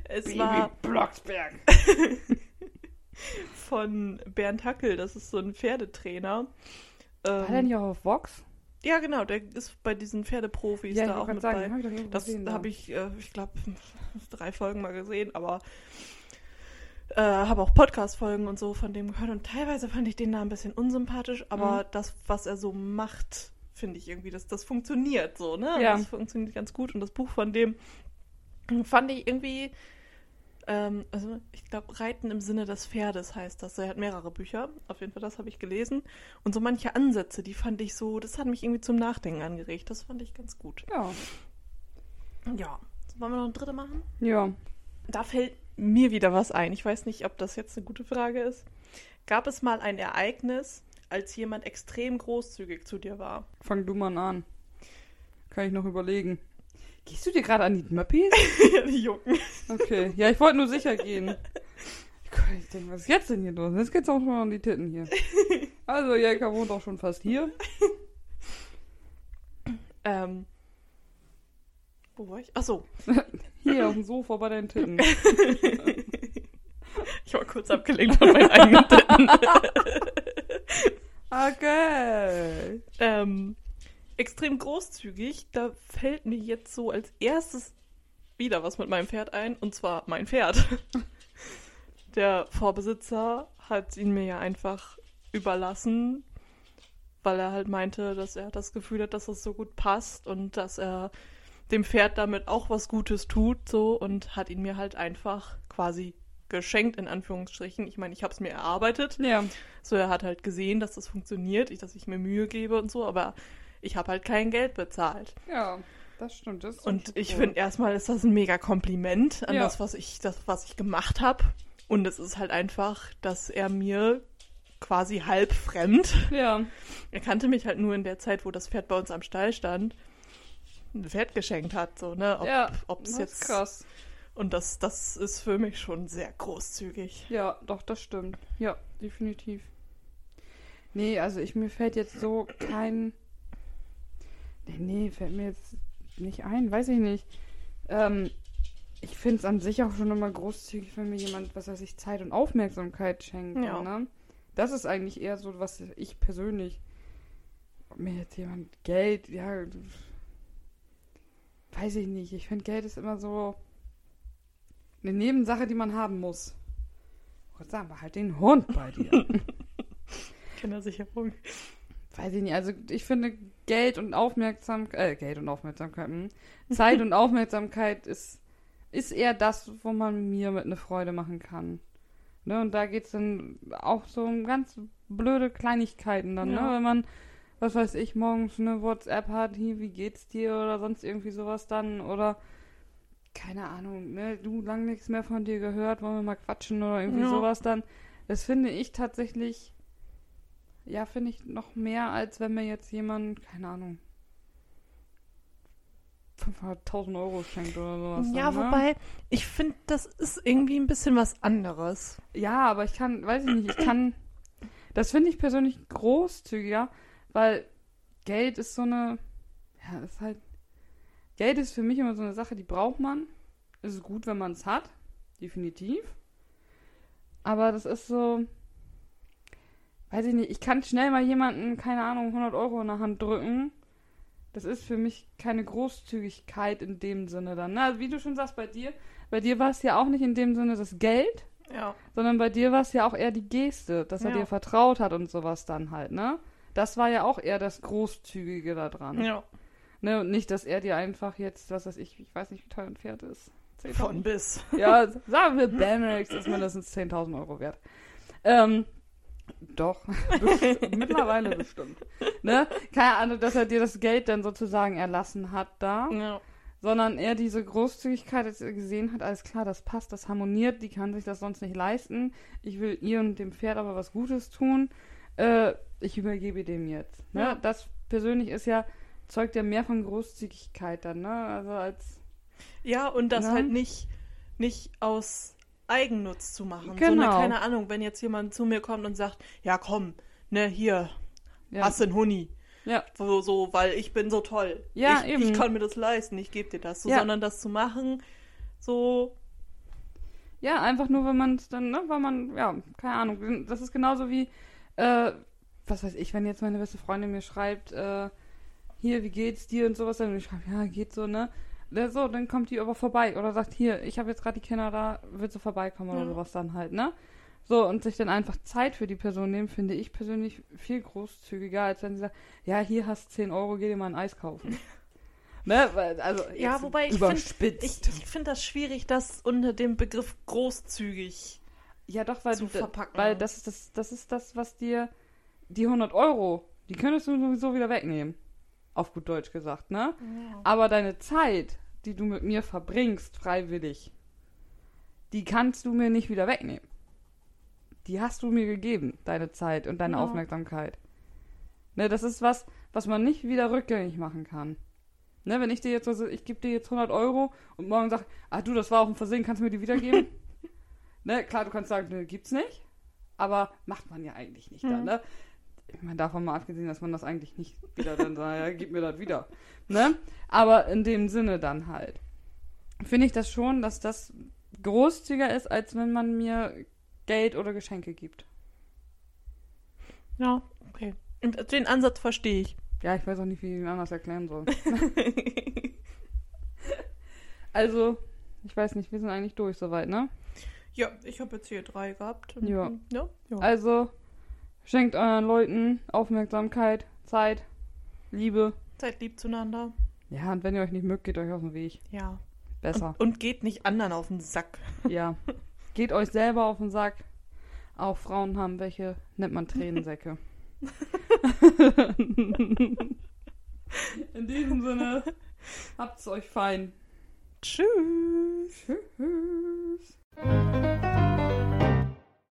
Es war Blocksberg. [laughs] von Bernd Hackel, das ist so ein Pferdetrainer. War der Ähm, nicht auch auf Vox? ja, genau, der ist bei diesen Pferdeprofis Ja, da auch mit sagen, bei. hab ich Das habe ich, äh, ich glaube, drei Folgen mal gesehen, aber äh, habe auch Podcast-Folgen und so von dem gehört und teilweise fand ich den da ein bisschen unsympathisch, aber Mhm. das, was er so macht, finde ich irgendwie, das, das funktioniert so, ne? Ja. Das funktioniert ganz gut und das Buch von dem fand ich irgendwie, ähm, also ich glaube, Reiten im Sinne des Pferdes heißt das. Er hat mehrere Bücher, auf jeden Fall, das habe ich gelesen. Und so manche Ansätze, die fand ich so, das hat mich irgendwie zum Nachdenken angeregt. Das fand ich ganz gut. Ja. Ja. Wollen wir noch ein dritte machen? Ja. Da fällt mir wieder was ein. Ich weiß nicht, ob das jetzt eine gute Frage ist. Gab es mal ein Ereignis, als jemand extrem großzügig zu dir war? Fang du mal an. Kann ich noch überlegen. Gehst du dir gerade an die Möppis? ja, [laughs] die jucken. Okay. Ja, ich wollte nur sicher gehen. Ich denke, was ist jetzt denn hier los? Jetzt geht's auch schon an die Titten hier. Also, Jelka wohnt auch schon fast hier. Ähm. Wo war ich? Ach so. Hier auf dem Sofa bei deinen Titten. [laughs] Ich war kurz abgelenkt von meinen eigenen Titten. [laughs] Okay. ähm, extrem großzügig. Da fällt mir jetzt so als erstes wieder was mit meinem Pferd ein. Und zwar mein Pferd. [laughs] Der Vorbesitzer hat ihn mir ja einfach überlassen, weil er halt meinte, dass er das Gefühl hat, dass das so gut passt und dass er dem Pferd damit auch was Gutes tut, so und hat ihn mir halt einfach quasi geschenkt in Anführungsstrichen. Ich meine, ich habe es mir erarbeitet. Ja. So, er hat halt gesehen, dass das funktioniert, ich, dass ich mir Mühe gebe und so, aber ich habe halt kein Geld bezahlt. Ja, das stimmt. Das Und ich finde erstmal ist das ein mega Kompliment an Ja. das, was ich, das, was ich gemacht habe. Und es ist halt einfach, dass er mir quasi halb fremd, Ja. er kannte mich halt nur in der Zeit, wo das Pferd bei uns am Stall stand, ein Pferd geschenkt hat, so, ne? Ob, ja. ob's das jetzt. ist krass. Und das, das ist für mich schon sehr großzügig. Ja, doch, das stimmt. Ja, definitiv. Nee, also ich mir fällt jetzt so kein. Nee, nee, fällt mir jetzt nicht ein, weiß ich nicht. Ähm, ich finde es an sich auch schon immer großzügig, wenn mir jemand, was weiß ich, Zeit und Aufmerksamkeit schenkt. Ja. Ne? Das ist eigentlich eher so, was ich persönlich. Ob mir jetzt jemand Geld, ja. Weiß ich nicht. Ich finde, Geld ist immer so eine Nebensache, die man haben muss. Gott sagen wir halt den Hund bei dir. [laughs] Kindersicherung. Weiß ich nicht. Also ich finde Geld und Aufmerksamkeit, äh, Geld und Aufmerksamkeit, hm. Zeit und [laughs] Aufmerksamkeit ist ist eher das, wo man mir mit eine Freude machen kann. Ne, und da geht's dann auch so um ganz blöde Kleinigkeiten dann, Ja. ne? Wenn man, was weiß ich, morgens eine WhatsApp hat, hier, wie geht's dir oder sonst irgendwie sowas dann oder keine Ahnung, ne, du lang nichts mehr von dir gehört, wollen wir mal quatschen oder irgendwie Ja. sowas dann. Das finde ich tatsächlich, ja, finde ich noch mehr, als wenn mir jetzt jemand, keine Ahnung, 500.000 Euro schenkt oder sowas. Ja, dann, ne? wobei, ich finde, das ist irgendwie ein bisschen was anderes. Ja, aber ich kann, weiß ich nicht, ich kann, das finde ich persönlich großzügiger, weil Geld ist so eine, ja, ist halt, Geld ist für mich immer so eine Sache, die braucht man. Es ist gut, wenn man es hat, definitiv. Aber das ist so, weiß ich nicht, ich kann schnell mal jemanden, keine Ahnung, 100 Euro in der Hand drücken. Das ist für mich keine Großzügigkeit in dem Sinne dann. Ne? Also wie du schon sagst, bei dir, bei dir war es ja auch nicht in dem Sinne das Geld, Ja. sondern bei dir war es ja auch eher die Geste, dass er Ja. dir vertraut hat und sowas dann halt, ne? Das war ja auch eher das Großzügige da dran. Ja. Ne? Und nicht, dass er dir einfach jetzt, was weiß ich, ich weiß nicht, wie teuer ein Pferd ist. 10.000? Von bis. Ja, sagen wir, Bamax ist mindestens 10.000 Euro wert. Ähm, doch, [laughs] mittlerweile bestimmt. Ne? Keine Ahnung, dass er dir das Geld dann sozusagen erlassen hat da Ja. sondern er diese Großzügigkeit, er gesehen hat, alles klar, das passt, das harmoniert, die kann sich das sonst nicht leisten. Ich will ihr und dem Pferd aber was Gutes tun. Äh, ich übergebe dem jetzt. Ne? Ja. Das persönlich ist ja, zeugt ja mehr von Großzügigkeit dann, ne? Also als. Ja, und das Ja. halt nicht, nicht aus Eigennutz zu machen. So Genau. eine, keine Ahnung, wenn jetzt jemand zu mir kommt und sagt, ja komm, ne, hier, Ja, hast einen Huni. ja, So, so, weil ich bin so toll. Ja, ich, eben. ich kann mir das leisten, ich gebe dir das. So, Ja. Sondern das zu machen, so, ja, einfach nur, wenn man es dann, ne, weil man, ja, keine Ahnung. Das ist genauso wie, äh, was weiß ich, wenn jetzt meine beste Freundin mir schreibt, äh, hier, wie geht's dir und sowas, dann ich schreibe, ja, geht so, ne? Ja, so, dann kommt die aber vorbei oder sagt, hier, ich habe jetzt gerade die Kinder da, willst du vorbeikommen oder Ja. sowas dann halt, ne? So, und sich dann einfach Zeit für die Person nehmen, finde ich persönlich viel großzügiger, als wenn sie sagt, ja, hier hast 10 Euro, geh dir mal ein Eis kaufen. [laughs] ne? Also, Ja, wobei ich find- überspitzt. ich, ich finde das schwierig, das unter dem Begriff großzügig. Ja, doch, weil, zu du, verpacken. weil das ist das, das ist das, was dir die 100 Euro, die könntest du sowieso wieder wegnehmen. Auf gut Deutsch gesagt, ne? Aber deine Zeit, die du mit mir verbringst, freiwillig, die kannst du mir nicht wieder wegnehmen. Die hast du mir gegeben, deine Zeit und deine Ja. Aufmerksamkeit. Ne, das ist was, was man nicht wieder rückgängig machen kann. Ne, wenn ich dir jetzt so, ich gebe dir jetzt 100 Euro und morgen sag, ah du, das war auch ein Versehen, kannst du mir die wiedergeben? [laughs] ne, klar, du kannst sagen, ne, gibt's nicht. Aber macht man ja eigentlich nicht dann, Mhm. ne? Ich meine, davon mal abgesehen, dass man das eigentlich nicht wieder dann sagt, ja, gib mir das wieder. Ne? Aber in dem Sinne dann halt. Finde ich das schon, dass das großzügiger ist, als wenn man mir Geld oder Geschenke gibt. Ja, okay. Und Den Ansatz verstehe ich. Ja, ich weiß auch nicht, wie ich ihn anders erklären soll. [laughs] Also, ich weiß nicht, wir sind eigentlich durch soweit, ne? ja, ich habe jetzt hier drei gehabt. Ja. ja, ja. Also, schenkt euren Leuten Aufmerksamkeit, Zeit, Liebe. Seid lieb zueinander. Ja, und wenn ihr euch nicht mögt, geht euch aus dem Weg. Ja. Besser. Und, und geht nicht anderen auf den Sack. [laughs] Ja. Geht euch selber auf den Sack. Auch Frauen haben welche, nennt man Tränensäcke. [laughs] In diesem Sinne, habt's euch fein. Tschüss. Tschüss.